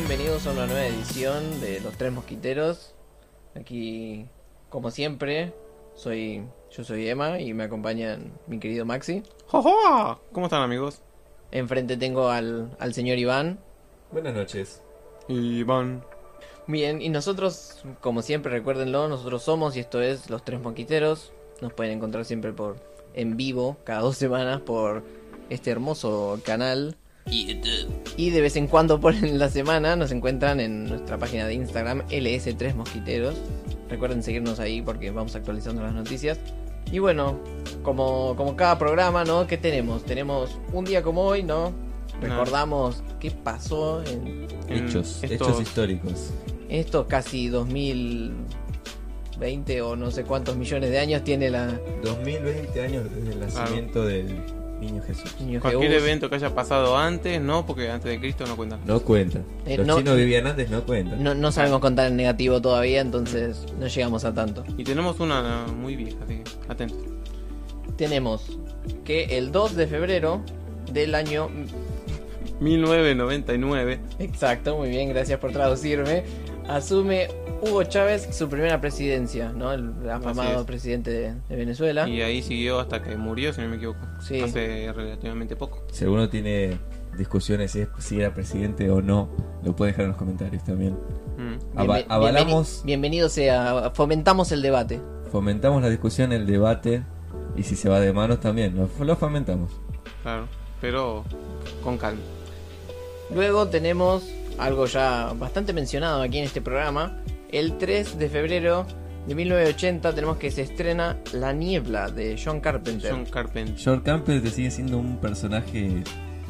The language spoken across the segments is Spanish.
bienvenidos a una nueva edición de Los Tres Mosquiteros. Aquí, como siempre, soy yo soy Emma y me acompañan mi querido Maxi. ¡Jojo! ¿Cómo están amigos? Enfrente tengo al, al señor Iván. Buenas noches. Iván. Bien, y nosotros, como siempre, recuérdenlo, nosotros somos y esto es Los Tres Mosquiteros. Nos pueden encontrar siempre por en vivo, cada dos semanas, por este hermoso canal. Y de vez en cuando por la semana nos encuentran en nuestra página de Instagram LS3 Mosquiteros. Recuerden seguirnos ahí porque vamos actualizando las noticias. Y bueno, como, como cada programa, ¿no? ¿Qué tenemos? Tenemos un día como hoy, ¿no? Recordamos qué pasó en, Hechos, estos- hechos históricos. estos casi 2020 o no sé cuántos millones de años tiene la 2020 años desde el nacimiento del niño Jesús. Niño Cualquier Jesús. evento que haya pasado antes, no, porque antes de Cristo no cuentan. No cuenta. Eh, Los no- chinos vivían antes, no cuentan. No, no sabemos contar en negativo todavía, entonces no llegamos a tanto. Y tenemos una muy vieja, así que atentos. Tenemos que el 2 de febrero del año 1999. Exacto, muy bien, gracias por traducirme. Asume Hugo Chávez su primera presidencia, ¿no? El afamado es. presidente de, de Venezuela. Y ahí siguió hasta que murió, si no me equivoco. Sí. Hace relativamente poco. Si alguno tiene discusiones si, es, si era presidente o no, lo puede dejar en los comentarios también. Mm. Ava- Bienve- avalamos, bienveni- bienvenido sea, fomentamos el debate. fomentamos la discusión, el debate. Y si se va de manos también, lo, lo fomentamos. Claro, pero con calma. Luego tenemos algo ya bastante mencionado aquí en este programa. El 3 de febrero de 1980 tenemos que se estrena La Niebla de John Carpenter. John Carpenter. Campbell te sigue siendo un personaje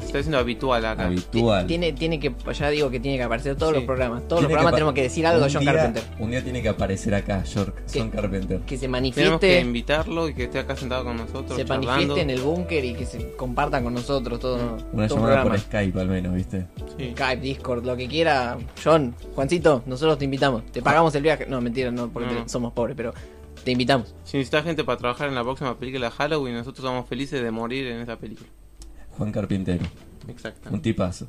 está haciendo habitual acá. habitual. Tiene, tiene que, ya digo que tiene que aparecer todos Sí. los programas. Todos los Tiene programas pa- tenemos que decir algo de un John día- Carpenter. Un día tiene que aparecer acá, George, ¿Qué? John Carpenter. Que se Tenemos que manifieste, invitarlo y que esté acá sentado con nosotros. se charlando. manifieste en el búnker y que se compartan con nosotros todo, Una todo llamada programa. por Skype al menos, ¿viste? Sí. Skype, Discord, lo que quiera. John, Juancito, nosotros te invitamos. Te pagamos el viaje. No, mentira, no, porque No. te- somos pobres, pero te invitamos. Si necesitas gente para trabajar en la próxima película de Halloween, nosotros somos felices de morir en esa película. Juan Carpintero, Exacto. un tipazo.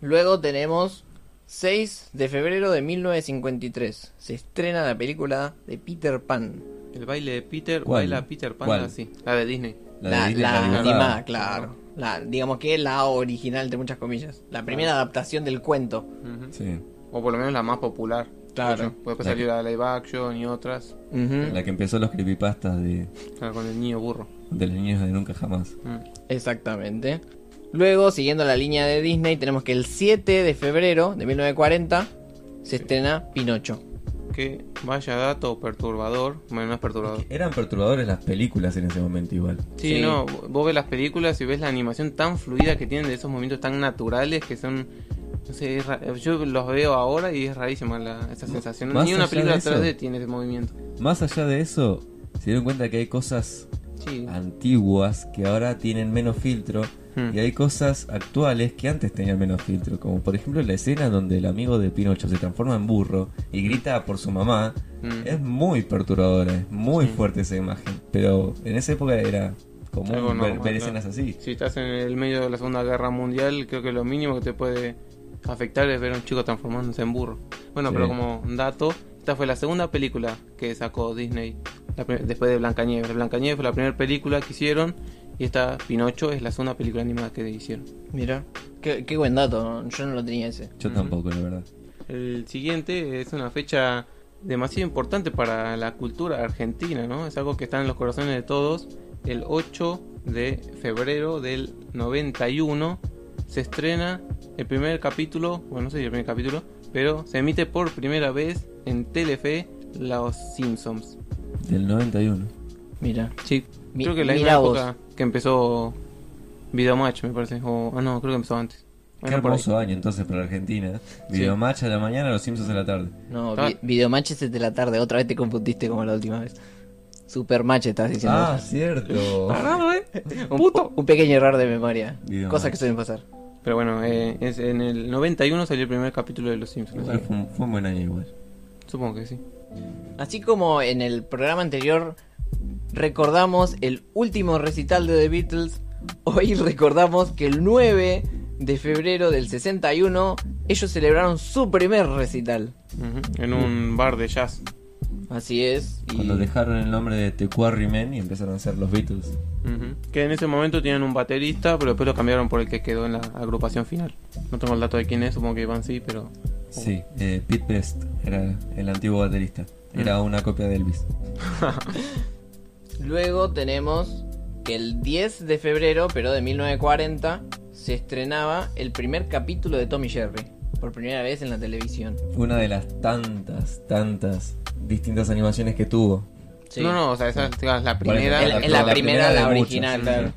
Luego tenemos 6 de febrero de 1953. Se estrena la película de Peter Pan. El baile de Peter, ¿Cuál? baila Peter Pan, ¿Cuál? así. La de Disney. La, La, de Disney, la la animada. animada, claro. La, digamos que la original, entre muchas comillas. La primera adaptación del cuento. Sí, O por lo menos la más popular. Claro. Después La salió la live action y otras. La que empezó los creepypastas de, Claro, con el niño burro. De los niños de nunca jamás. Mm. Exactamente. Luego, siguiendo la línea de Disney, tenemos que el 7 de febrero de 1940 se estrena Pinocho. Que vaya dato perturbador. Bueno, no es perturbador. Eran perturbadores las películas en ese momento igual. Sí, Sí. no, vos ves las películas y ves la animación tan fluida que tienen de esos movimientos tan naturales que son. No sé, es ra- yo los veo ahora y es rarísima la, esa sensación. más Ni una película de eso- 3D tiene ese movimiento. Más allá de eso, se dieron cuenta que hay cosas Sí. antiguas que ahora tienen menos filtro Hmm. y hay cosas actuales que antes tenían menos filtro, como por ejemplo la escena donde el amigo de Pinocho se transforma en burro y grita por su mamá. Mm. Es muy perturbadora, es muy Sí. fuerte esa imagen, pero en esa época era Algo común ver, normal, ver claro. escenas así. Si estás en el medio de la Segunda Guerra Mundial, creo que lo mínimo que te puede afectar es ver a un chico transformándose en burro. Bueno, Sí. pero como dato, esta fue la segunda película que sacó Disney después de Blancanieves. Blancanieves fue la primera película que hicieron y esta Pinocho es la segunda película animada que hicieron. Mira, qué, qué buen dato, yo no lo tenía ese. Yo tampoco, la verdad. El siguiente es una fecha demasiado importante para la cultura argentina, ¿no? Es algo que está en los corazones de todos. El 8 de febrero del 91 se estrena el primer capítulo, bueno, no sé si el primer capítulo, pero se emite por primera vez en Telefe Los Simpsons. Del 91. Mira, Sí, Mi- creo que la vos. época que empezó Videomatch, me parece. O, ah, no, creo que empezó antes. Qué Bueno, por ahí. hermoso año entonces para Argentina. Videomatch a la mañana, los Simpsons a la tarde. no, Ah. vi- Videomatch es de la tarde, otra vez te confundiste como la última vez. Supermatch estás diciendo. Ah, cierto. Parado, ¿eh? un, puto. un pequeño error de memoria. Videomatch. Cosas que suelen pasar. Pero bueno, eh, es, en el 91 salió el primer capítulo de Los Simpsons. Igual fue, un, fue un buen año igual. Supongo que sí. Así como en el programa anterior recordamos el último recital de The Beatles, hoy recordamos que el 9 de febrero del 61, ellos celebraron su primer recital. En un bar de jazz. Así es. Y Cuando dejaron el nombre de The Quarrymen y empezaron a ser los Beatles. Que en ese momento tenían un baterista, pero después lo cambiaron por el que quedó en la agrupación final. No tengo el dato de quién es, supongo que Iván sí, pero. Sí, eh, Pete Best era el antiguo baterista. Era una copia de Elvis. luego tenemos que el 10 de febrero, pero de 1940, se estrenaba el primer capítulo de Tommy Jerry. Por primera vez en la televisión. Una de las tantas, tantas distintas animaciones que tuvo. Sí. No, no, o sea, esa es la primera. En, la- en la, la primera, la muchas, original, sí, claro.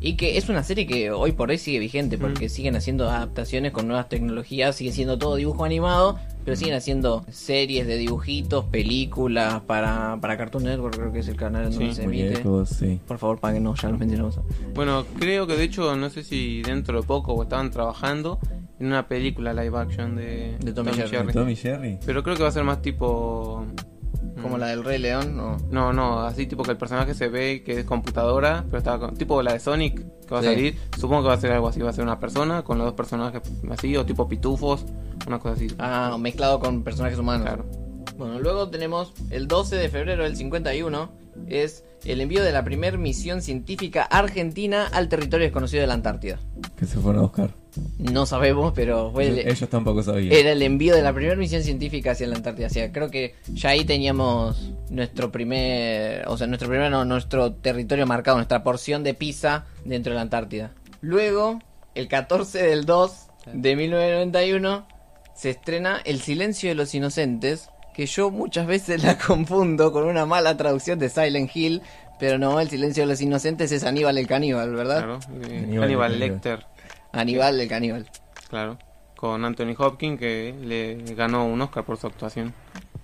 Y que es una serie que hoy por hoy sigue vigente porque siguen haciendo adaptaciones con nuevas tecnologías, sigue siendo todo dibujo animado, pero siguen haciendo series de dibujitos, películas para, para Cartoon Network, creo que es el canal en donde Sí. se emite. Muñecos, sí. Por favor, paguen, ya los mencionamos. Bueno, creo que de hecho, no sé si dentro de poco estaban trabajando en una película live action de, De Tom Jerry. Tommy Jerry. Pero creo que va a ser más tipo. Como mm, la del Rey León, ¿no? No, no, así tipo que el personaje se ve que es computadora, pero está con- tipo la de Sonic que va Sí. a salir. Supongo que va a ser algo así, va a ser una persona con los dos personajes así, o tipo pitufos, una cosa así. Ah, mezclado con personajes humanos. Claro. Bueno, luego tenemos el 12 de febrero del 51, es el envío de la primer misión científica argentina al territorio desconocido de la Antártida. Que se fueron a buscar. No sabemos, pero fue el- Ellos tampoco sabían. era el envío de la primera misión científica hacia la Antártida. O sea, creo que ya ahí teníamos nuestro primer, o sea, nuestro primer, no, nuestro territorio marcado, nuestra porción de pizza dentro de la Antártida. Luego, el 14 del 2 de 1991, se estrena El silencio de los inocentes, que yo muchas veces la confundo con una mala traducción de Silent Hill, pero no, El silencio de los inocentes es Aníbal el caníbal, ¿verdad? Claro. eh, Aníbal Lecter. Aníbal el caníbal. claro. Con Anthony Hopkins que le ganó un Oscar por su actuación.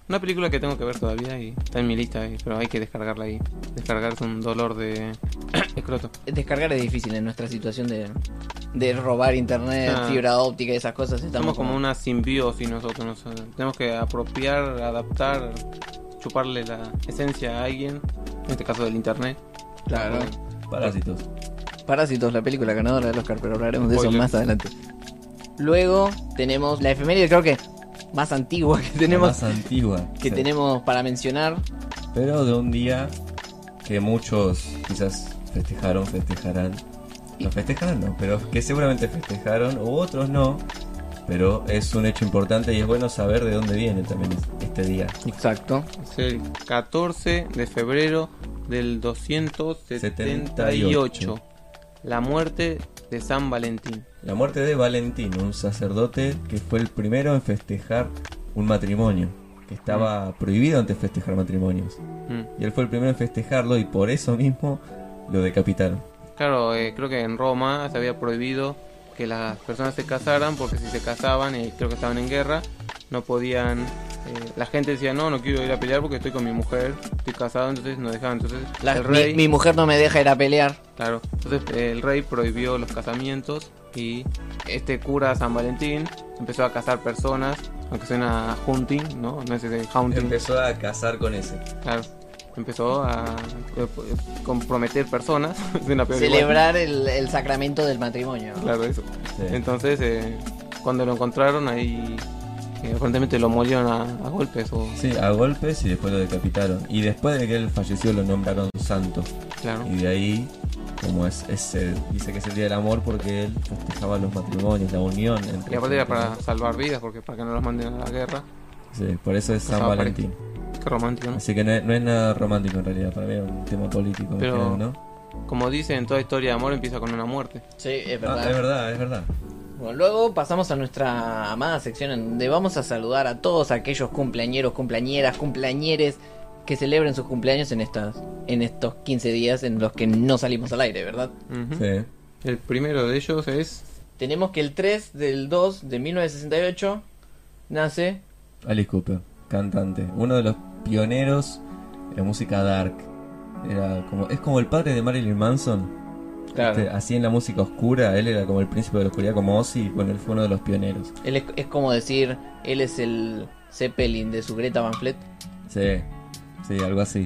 Una película que tengo que ver todavía y está en mi lista, eh, pero hay que descargarla ahí. Descargar es un dolor de escroto. Descargar es difícil en nuestra situación de, de robar internet, Ah. fibra óptica y esas cosas. Estamos Estamos como una simbiosis nosotros. nos- tenemos que apropiar, adaptar, chuparle la esencia a alguien. En este caso del internet. Claro. Parásitos. Parásitos, la película ganadora del Oscar, pero hablaremos de eso más adelante. Luego tenemos la efeméride, creo que más antigua que La tenemos, más antigua. que sí. tenemos para mencionar. Pero de un día que muchos quizás festejaron, festejarán. No festejarán, no, pero que seguramente festejaron, o otros no. Pero es un hecho importante y es bueno saber de dónde viene también es- este día. Exacto. Es el 14 de febrero del 278. La muerte de San Valentín. La muerte de Valentín, un sacerdote que fue el primero en festejar un matrimonio. Que estaba prohibido antes festejar matrimonios. Mm. Y él fue el primero en festejarlo y por eso mismo lo decapitaron. Claro, eh, creo que en Roma se había prohibido que las personas se casaran porque si se casaban y creo que estaban en guerra, no podían... eh, la gente decía, no, no quiero ir a pelear porque estoy con mi mujer, estoy casado, entonces no dejaban. Entonces La- el mi- rey... mi, mujer no me deja ir a pelear. Claro, entonces eh, el rey prohibió los casamientos y este cura San Valentín empezó a casar personas, aunque suena hunting, ¿no? No es ese haunting. Empezó a casar con ese. Claro, empezó a eh, comprometer personas. Celebrar el, el sacramento del matrimonio. Claro, eso. Sí. Entonces, eh, cuando lo encontraron ahí, eh, aparentemente lo molieron a, a golpes o... Sí, a golpes y después lo decapitaron. Y después de que él falleció lo nombraron santo. Claro. Y de ahí, como es, es el- dice que es el día del amor porque él festejaba los matrimonios, la unión entre Y aparte era para salvar vidas, porque para que no los manden a la guerra. Sí, por eso es San Valentín. Qué romántico, ¿no? Así que no es, no es nada romántico en realidad, para mí es un tema político. Pero- ¿no? Como dicen, toda historia de amor empieza con una muerte. Sí, es Ah, verdad. es verdad, es verdad. Bueno, luego pasamos a nuestra amada sección en donde vamos a saludar a todos aquellos cumpleañeros, cumpleañeras, cumpleañeres que celebren sus cumpleaños en estas en estos 15 días en los que no salimos al aire, ¿verdad? Sí. El primero de ellos es... Tenemos que el 3 del 2 de 1968 nace Alice Cooper, cantante. Uno de los pioneros de la música dark. Era como, es como el padre de Marilyn Manson. Claro. Este, así en la música oscura, él era como el príncipe de la oscuridad, como Ozzy. Bueno, él fue uno de los pioneros. Él es, es como decir, él es el Zeppelin de su Greta Van Fleet. Sí, sí, algo así.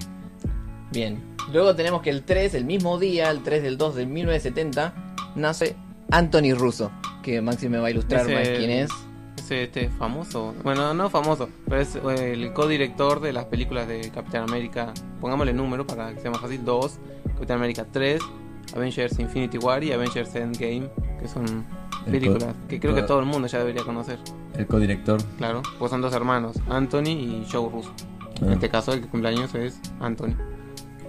Bien. Luego tenemos que el 3, el mismo día, el 3 del 2 de 1970, nace Anthony Russo. que Maxi me va a ilustrar más quién es. Es este famoso, bueno, no famoso, pero es eh, el codirector de las películas de Capitán América. Pongámosle número para que sea más fácil: 2, Capitán América 3, Avengers Infinity War y Avengers Endgame, que son El películas que creo que todo el mundo ya debería conocer. El codirector. Claro, pues son dos hermanos, Anthony y Joe Russo. En Ah. este caso, el que cumpleaños es Anthony.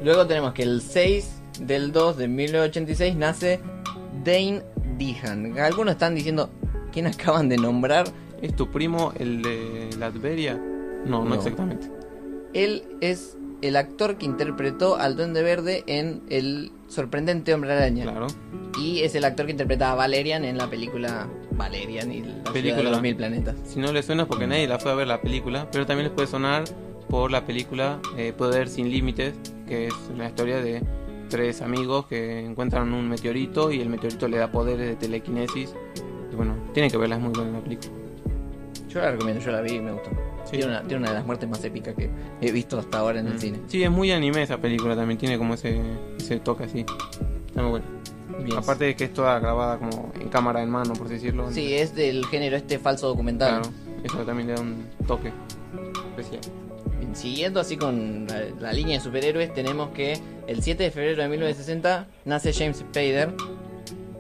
Luego tenemos que el 6 del 2 de 1986 nace Dane Dehan. Algunos están diciendo, ¿quién acaban de nombrar? ¿Es tu primo el de Latveria? No, no, No. exactamente. Él es el actor que interpretó al Duende Verde en El sorprendente Hombre Araña. Claro. Y es el actor que interpreta a Valerian en la película Valerian y la ciudad de Película. los mil planetas. Si no le suena es porque nadie la fue a ver la película, pero también les puede sonar por la película eh, Poder sin Límites, que es la historia de tres amigos que encuentran un meteorito y el meteorito le da poderes de telequinesis. Y bueno, tienen que verla, es muy buena la película. Yo la recomiendo, yo la vi y me gustó. Sí. Tiene, una, tiene una de las muertes más épicas que he visto hasta ahora en el Mm. cine. Sí, es muy anime esa película, también tiene como ese, ese toque así. Está muy bueno. Bien. Aparte de que es toda grabada como en cámara en mano, por así decirlo. Sí, es del género este falso documental. Claro, eso también le da un toque especial. Siguiendo así con la, la línea de superhéroes, tenemos que el 7 de febrero de 1960 nace James Spader.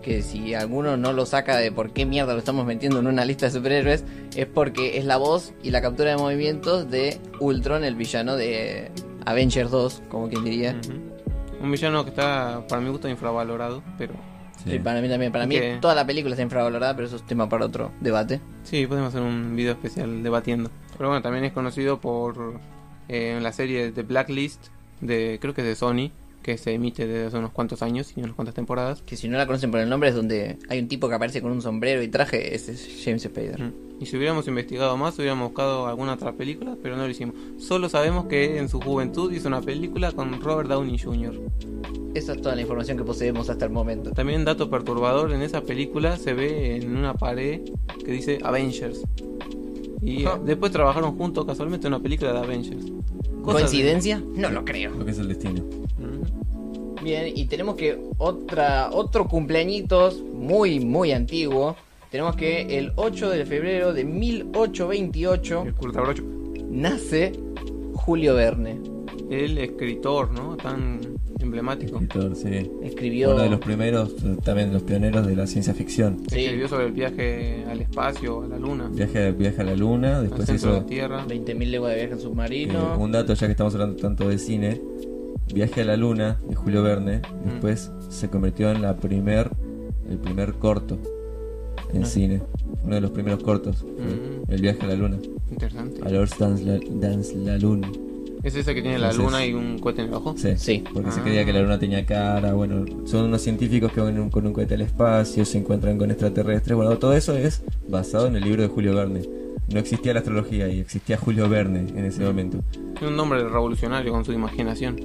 Que si alguno no lo saca de por qué mierda lo estamos metiendo en una lista de superhéroes, es porque es la voz y la captura de movimientos de Ultron, el villano de Avengers 2, como quien diría. Un villano que está, para mi gusto, infravalorado, pero Sí. Sí, para mí también. Para mí Que- toda la película está infravalorada, pero eso es tema para otro debate. Sí, podemos hacer un video especial debatiendo. Pero bueno, también es conocido por eh, la serie de Blacklist, de creo que es de Sony, que se emite desde hace unos cuantos años y unas cuantas temporadas. Que si no la conocen por el nombre es donde hay un tipo que aparece con un sombrero y traje, ese es James Spader. Mm. Y si hubiéramos investigado más, hubiéramos buscado alguna otra película, pero no lo hicimos. Solo sabemos que en su juventud hizo una película con Robert Downey Jr. Esa es toda la información que poseemos hasta el momento. También dato perturbador, en esa película se ve en una pared que dice Avengers. Y eh, Ah. después trabajaron juntos casualmente en una película de Avengers. Cosas de- ¿Coincidencia? No lo creo. Lo que es el destino. Bien, y tenemos que otra otro cumpleañitos muy muy antiguo. Tenemos que el 8 de febrero de 1828 El nace Julio Verne. El escritor, ¿no? Tan emblemático. Escritor, sí. Escribió Uno de los primeros, eh, también los pioneros de la ciencia ficción. Sí. Escribió sobre el viaje al espacio, a la luna, Viaje, viaje a la luna, después de hizo la Tierra. 20.000 leguas de viaje en eh, submarino. un dato ya que estamos hablando tanto de cine. Viaje a la luna de Julio Verne, Mm. después se convirtió en la primer, el primer corto en Ah. cine. Uno de los primeros cortos. Mm. El viaje a la luna. Interesante. Alors Dance la, Dance la Lune. ¿Es ese que tiene la Entonces- luna y un cohete en el ojo? Sí. Sí. Porque se Ah. creía que la luna tenía cara, bueno, son unos científicos que van con un cohete al espacio, se encuentran con extraterrestres, bueno, todo eso es basado en el libro de Julio Verne. No existía la astrología y existía Julio Verne en ese momento. Tiene un nombre revolucionario con su imaginación.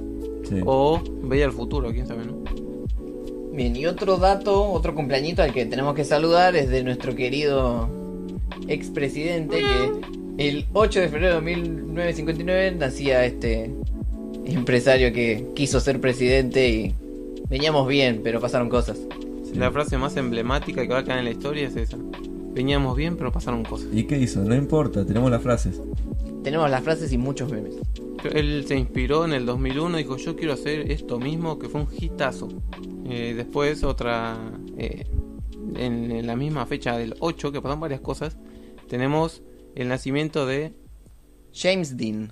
Sí. O veía el futuro, quién sabe, ¿no? Bien, y otro dato, otro cumpleañito al que tenemos que saludar es de nuestro querido expresidente que el 8 de febrero de 1959 nacía este empresario que quiso ser presidente y veníamos bien, pero pasaron cosas. Sí. La frase más emblemática que va a quedar en la historia es esa. Veníamos bien, pero pasaron cosas. ¿Y qué hizo? No importa, tenemos las frases. Tenemos las frases y muchos memes. Él se inspiró en el 2001 y dijo, yo quiero hacer esto mismo, que fue un hitazo. Eh, después otra, eh, en, en la misma fecha del 8, que pasan varias cosas, tenemos el nacimiento de, James Dean.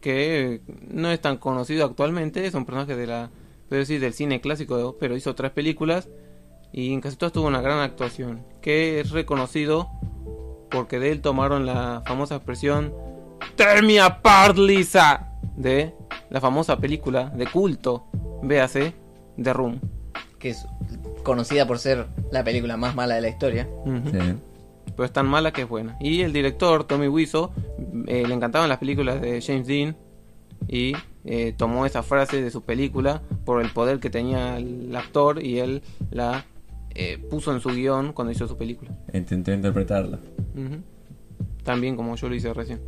que no es tan conocido actualmente, es un personaje de la, puedo decir, del cine clásico, pero hizo tres películas y en casi todas tuvo una gran actuación, que es reconocido porque de él tomaron la famosa expresión Tear me apart, Lisa, de la famosa película de culto, véase, The Room. que es conocida por ser la película más mala de la historia. Sí. Pero es tan mala que es buena. Y el director, Tommy Wiseau, eh, le encantaban las películas de James Dean y eh, tomó esa frase de su película por el poder que tenía el actor y él la eh, puso en su guion cuando hizo su película. Intenté interpretarla. Ujú. También como yo lo hice recién.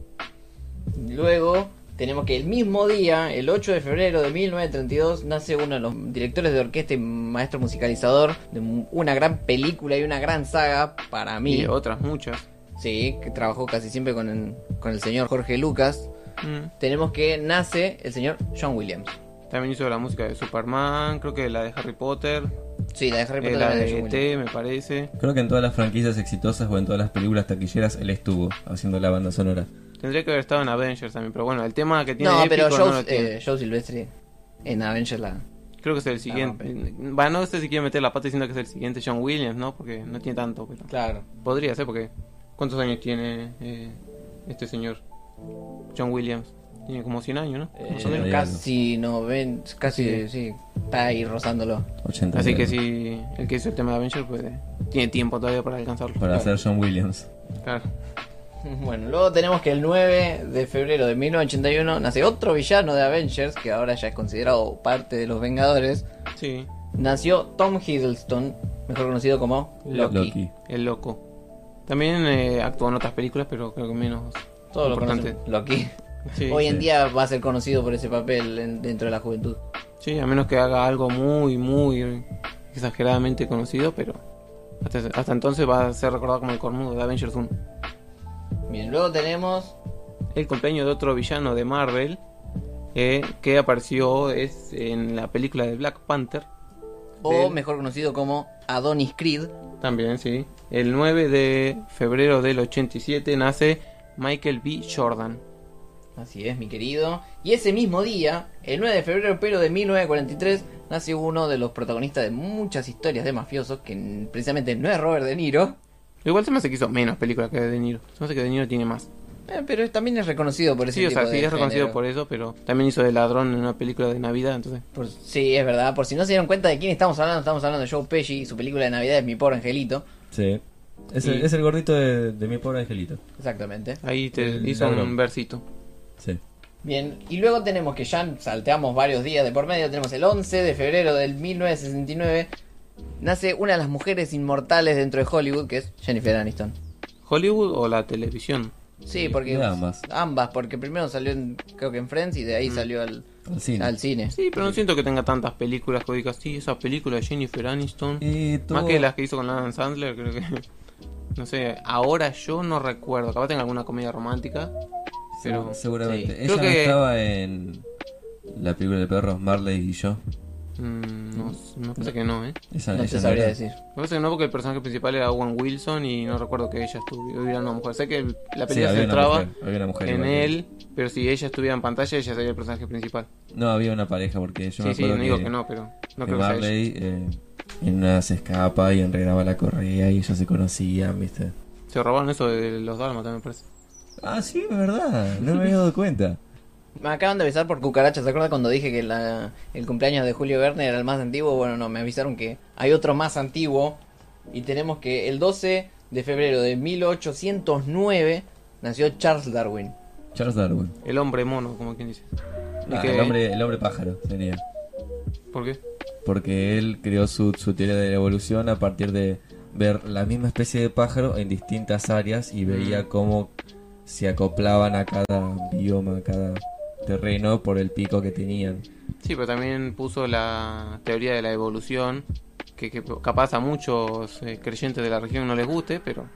Luego tenemos que el mismo día, el 8 de febrero de 1932, nace uno de los directores de orquesta y maestro musicalizador de una gran película y una gran saga para mí. Y otras muchas. Sí, que trabajó casi siempre con el, con el señor Jorge Lucas. Mm. Tenemos que nace el señor John Williams. También hizo la música de Superman, creo que la de Harry Potter, Sí, la de Harry eh, Potter la también de Williams. ET, me parece. Creo que en todas las franquicias exitosas o en todas las películas taquilleras él estuvo haciendo la banda sonora. Tendría que haber estado en Avengers también, pero bueno, el tema que tiene No, épico pero no Joe, lo tiene. eh, Joe Silvestri en Avengers la... Creo que es el siguiente. Bueno, no sé si quiere meter la pata diciendo que es el siguiente John Williams, ¿no? Porque no tiene tanto. Pero... Claro. Podría ser, porque. ¿Cuántos años tiene eh, este señor? John Williams. Tiene como 100 años, ¿no? Eh, Más o menos. hay casi 90, casi, sí. está ahí rozándolo. 80 Así que si el que hizo el tema de Avengers, pues eh, tiene tiempo todavía para alcanzarlo. Para hacer John Williams. Claro. Bueno, luego tenemos que el 9 de febrero de 1981 nace otro villano de Avengers, que ahora ya es considerado parte de los Vengadores. Sí, Nació Tom Hiddleston, mejor conocido como Loki. Loki. el loco. También eh, actuó en otras películas, pero creo que menos. Todos lo Importante. conocen. Loki. Sí, Hoy en sí. día va a ser conocido por ese papel en- dentro de la juventud. sí, a menos que haga algo muy, muy exageradamente conocido, pero hasta, hasta entonces va a ser recordado como el cornudo de Avengers 1. Bien, luego tenemos el cumpleaños de otro villano de Marvel eh, que apareció es en la película de Black Panther. o Del- mejor conocido como Adonis Creed. También, sí. El 9 de febrero del 87 nace Michael B. Jordan. Así es, mi querido. Y ese mismo día, el 9 de febrero, pero de 1943, nace uno de los protagonistas de muchas historias de mafiosos, que precisamente no es Robert De Niro, Igual se me hace que hizo menos películas que De Niro. Se me hace que De Niro tiene más. eh, pero también es reconocido por ese Sí, o tipo sea, de sí es reconocido género. por eso, pero también hizo de ladrón en una película de Navidad, entonces. Por- sí, es verdad. Por si no se dieron cuenta de quién estamos hablando, estamos hablando de Joe Pesci y su película de Navidad es Mi Pobre Angelito. Sí. Es, el, Y- es el gordito de, de mi pobre angelito. Exactamente. Ahí te El hizo ladrón. un versito. Sí. Bien, y luego tenemos que ya salteamos varios días de por medio. Tenemos el 11 de febrero del 1969. Nace una de las mujeres inmortales dentro de Hollywood, que es Jennifer Aniston. ¿Hollywood o la televisión? Sí, porque. Ambas. Ambas, porque primero salió en, creo que en Friends y de ahí salió al, Al cine. al cine. Sí, pero no siento que tenga tantas películas que digas, sí, esa película de Jennifer Aniston. Más que las que hizo con Adam Sandler, creo que. No sé, ahora yo no recuerdo. Capaz tenga alguna comedia romántica. Pero. Seguramente. sí. Ella Creo no que- estaba en la película de perros Marley y yo. Mm, no, me parece que no, ¿eh? Esa, No ella te sabría decir. Me parece que no, porque el personaje principal era Owen Wilson y no recuerdo que ella estuviera una mujer. Sé que la Sí, película se había una centraba en él, pero si ella estuviera en pantalla, ella sería el personaje principal. No, había una pareja porque yo me sí, sí, no que, digo que no, pero no creo que sea ella. Eh, en una se escapa y enredaba la correa y ellos se conocían, ¿viste? Se robaron eso de los Dálmatas, me parece. Ah, sí, es verdad. No me había dado cuenta. Me acaban de avisar por cucarachas. ¿Se acuerdan cuando dije que la- el cumpleaños de Julio Verne era el más antiguo? Bueno, no, me avisaron que hay otro más antiguo. Y tenemos que el 12 de febrero de 1809 nació Charles Darwin. Charles Darwin. El hombre mono, como quien dice. Ah, que- el, hombre, el hombre pájaro sería. ¿Por qué? Porque él creó su, su teoría de la evolución a partir de ver la misma especie de pájaro en distintas áreas y veía cómo se acoplaban a cada bioma, a cada terreno por el pico que tenían. Sí, pero también puso la teoría de la evolución, que, que capaz a muchos eh, creyentes de la región no les guste, pero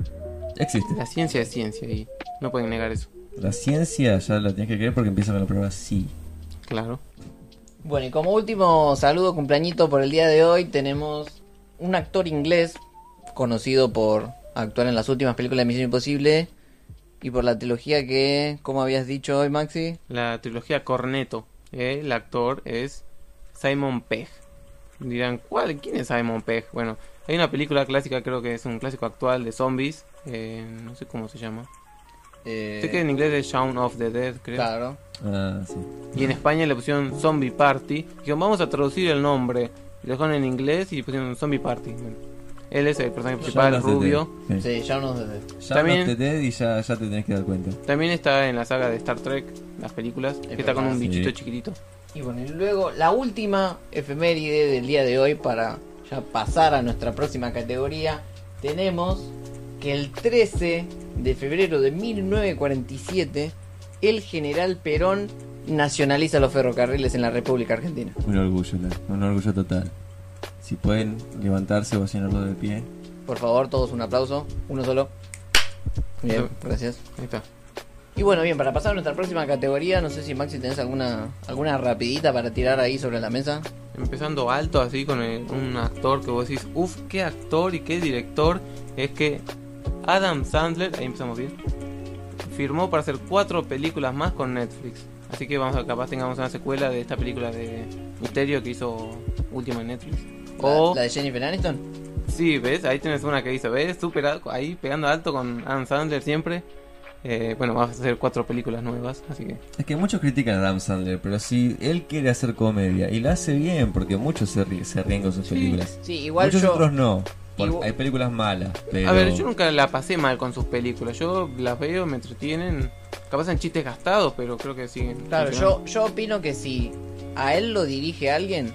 Existe. la ciencia es ciencia y no pueden negar eso. La ciencia ya la tienes que creer porque empieza con la palabra sí. Claro. Bueno, y como último saludo cumpleañito por el día de hoy, tenemos un actor inglés conocido por actuar en las últimas películas de Misión Imposible y por la trilogía que, como habías dicho hoy, Maxi, La trilogía Corneto, eh, el actor es Simon Pegg. Dirán, ¿cuál? ¿Quién es Simon Pegg? Bueno, hay una película clásica, creo que es un clásico actual de zombies, eh, no sé cómo se llama. eh, Sé que en inglés es Shaun of the Dead, creo. claro, Ah, sí. Y en España le pusieron Zombie Party. Dijeron, vamos a traducir el nombre. Lo dejaron en inglés y pusieron Zombie Party. Bueno, él es el personaje principal, rubio. Sí. sí, ya no. Shaun También- y ya, ya te tenés que dar cuenta. También está en la saga de Star Trek, las películas. Que está con un bichito sí. chiquitito. Y bueno, y luego la última efeméride del día de hoy para ya pasar a nuestra próxima categoría, tenemos que el 13 de febrero de 1947 el general Perón nacionaliza los ferrocarriles en la República Argentina. Un orgullo, un orgullo total. Si pueden levantarse o llenarlo de pie. Por favor, todos un aplauso, uno solo. Bien, gracias. Ahí está. Y bueno, bien, para pasar a nuestra próxima categoría, no sé si Maxi tenés alguna alguna rapidita para tirar ahí sobre la mesa. Empezando alto así con el- un actor que vos decís, uff, qué actor y qué director. Es que Adam Sandler, ahí empezamos bien, firmó para hacer cuatro películas más con Netflix. Así que vamos a capaz tengamos una secuela de esta película de misterio que hizo última en Netflix. La, O la de Jennifer Aniston. Sí, ves, ahí tienes una que hizo, ves, súper ahí pegando alto con Adam Sandler siempre. Eh, bueno, vamos a hacer cuatro películas nuevas, así que Es que muchos critican a Adam Sandler, pero si él quiere hacer comedia y la hace bien, porque muchos se, ri- se ríen con sus películas. Sí, igual muchos yo. otros no. Igual- Hay películas malas, pero... A ver, yo nunca la pasé mal con sus películas. Yo las veo, me entretienen. Capaz en chistes gastados, pero creo que siguen. Claro, yo, yo opino que si a él lo dirige alguien,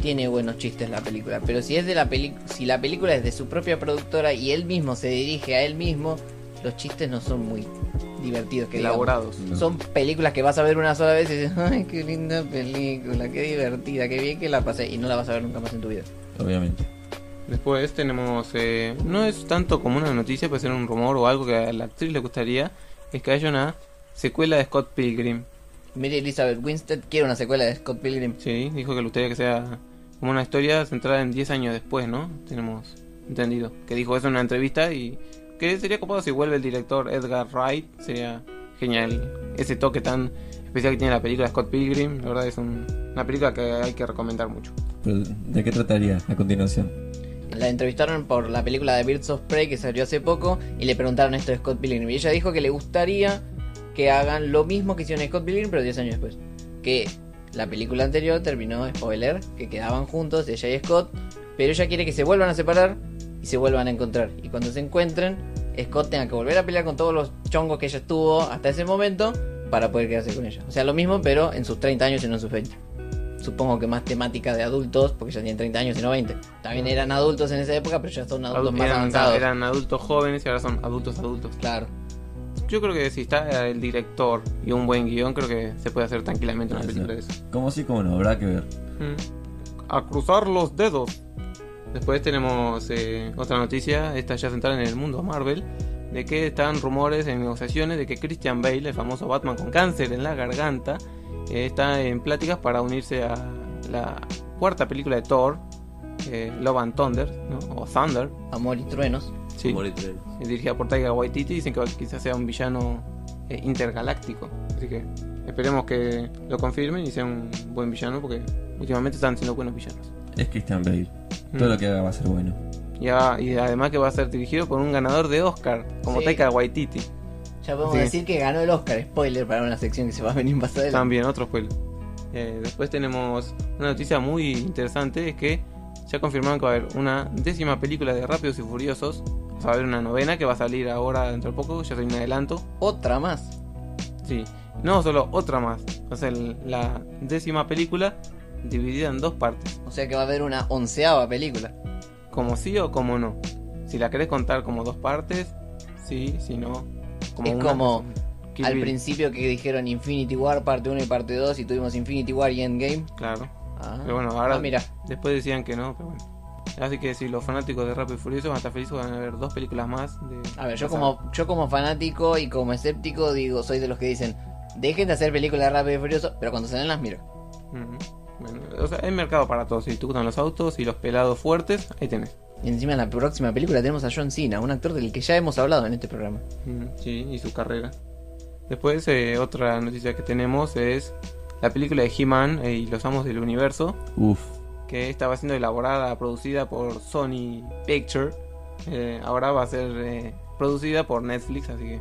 tiene buenos chistes la película. Pero si es de la peli si la película es de su propia productora y él mismo se dirige a él mismo, los chistes no son muy divertidos. Que. Elaborados. No. Son películas que vas a ver una sola vez y dices, ay, qué linda película, qué divertida, qué bien que la pasé. Y no la vas a ver nunca más en tu vida. Obviamente. Después tenemos. eh, no es tanto como una noticia, puede ser un rumor o algo que a la actriz le gustaría. Es que haya una secuela de Scott Pilgrim. Mary Elizabeth Winstead quiere una secuela de Scott Pilgrim. Sí, dijo que le gustaría que sea como una historia centrada en 10 años después, ¿no? Tenemos entendido. Que dijo eso en una entrevista y que sería copado si vuelve el director Edgar Wright. Sería genial. Ese toque tan especial que tiene la película Scott Pilgrim. La verdad es un- una película que hay que recomendar mucho. Pero, ¿De qué trataría a continuación? La entrevistaron por la película de Birds of Prey que salió hace poco y le preguntaron esto de Scott Pilgrim. Y ella dijo que le gustaría que hagan lo mismo que hicieron Scott Pilgrim, pero 10 años después. Que la película anterior terminó, spoiler, que quedaban juntos, ella y Scott, pero ella quiere que se vuelvan a separar y se vuelvan a encontrar. Y cuando se encuentren, Scott tenga que volver a pelear con todos los chongos que ella estuvo hasta ese momento para poder quedarse con ella. O sea, lo mismo, pero en sus 30 años y no en sus 20 supongo que más temática de adultos, porque ya tienen 30 años y no 20. También eran adultos en esa época, pero ya son adultos Adult- más eran, avanzados. eran adultos jóvenes y ahora son adultos adultos. Claro. Yo creo que si está el director y un buen guion, creo que se puede hacer tranquilamente una película de eso. Como sí, como no, habrá que ver. Mm. A cruzar los dedos. Después tenemos eh, otra noticia, esta ya centrada en el mundo Marvel, de que están rumores en negociaciones de que Christian Bale, el famoso Batman con cáncer en la garganta, eh, está en pláticas para unirse a la cuarta película de Thor, eh, Love and Thunder, ¿no? o Thunder, Amor y truenos. Sí, dirigida por Taika Waititi, dicen que quizás sea un villano eh, intergaláctico, así que esperemos que lo confirmen y sea un buen villano porque últimamente están siendo buenos villanos. Es Christian Bale. Todo Mm. lo que haga va a ser bueno. Y, a- y además que va a ser dirigido por un ganador de Oscar, como Sí. Taika Waititi. Ya podemos Sí. decir que ganó el Oscar, spoiler para una sección que se va a venir más adelante. También, otro spoiler. Eh, después tenemos una noticia muy interesante, es que ya confirmaron que va a haber una décima película de Rápidos y Furiosos. Va a haber una novena que va a salir ahora dentro de poco, ya soy un adelanto. Otra más. Sí, no solo otra más. O sea, la décima película dividida en dos partes. O sea que va a haber una onceava película. Como sí o como no. Si la querés contar como dos partes, sí, si no. Como Es una, como Al Bill. principio que dijeron Infinity War parte 1 y parte 2 y tuvimos Infinity War y Endgame. Claro. Ah, Pero bueno, ahora ah, mira. después decían que no, pero bueno. Así que si los fanáticos de Rápido y Furioso van a estar felices, van a ver dos películas más. De A ver, yo como, yo como fanático y como escéptico digo, soy de los que dicen, dejen de hacer películas de Rápido y Furioso, pero cuando salen las miro. Bueno, o sea, hay mercado para todos. Si te gustan los autos y los pelados fuertes, ahí tenés. Y encima en la próxima película tenemos a John Cena, un actor del que ya hemos hablado en este programa. Sí, y su carrera. Después, eh, otra noticia que tenemos es la película de He-Man eh, y los Amos del Universo, Uf. Que estaba siendo elaborada, producida por Sony Picture. Eh, ahora va a ser eh, producida por Netflix, así que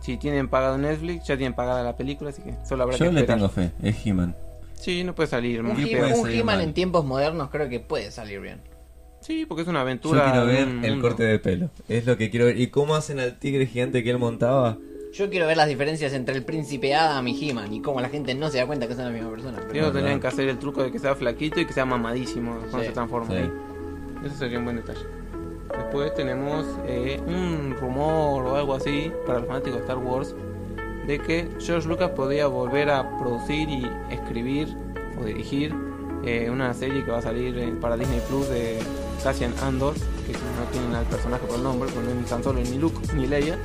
si tienen pagado Netflix, ya tienen pagada la película, así que solo habrá Yo que le esperar. tengo fe, es He-Man. Sí, no puede salir Un mal. ¿Qué He- puede un salir He-Man en tiempos modernos creo que puede salir bien. Sí, porque es una Yo aventura. quiero en ver un el corte de pelo. Es lo que quiero ver. ¿Y cómo hacen al tigre gigante que él montaba? Yo quiero ver las diferencias entre el príncipe Adam y He-Man y cómo la gente no se da cuenta que son la misma persona. pero- tendrían que hacer el truco de que sea flaquito y que sea mamadísimo cuando Sí, se transforma. sí. Eso sería un buen detalle. Después tenemos eh, un rumor o algo así para los fanáticos de Star Wars de que George Lucas podía volver a producir y escribir o dirigir eh, una serie que va a salir para Disney Plus de Cassian Andor, que no tienen al personaje por el nombre, porque no es tan solo ni Luke ni Leia.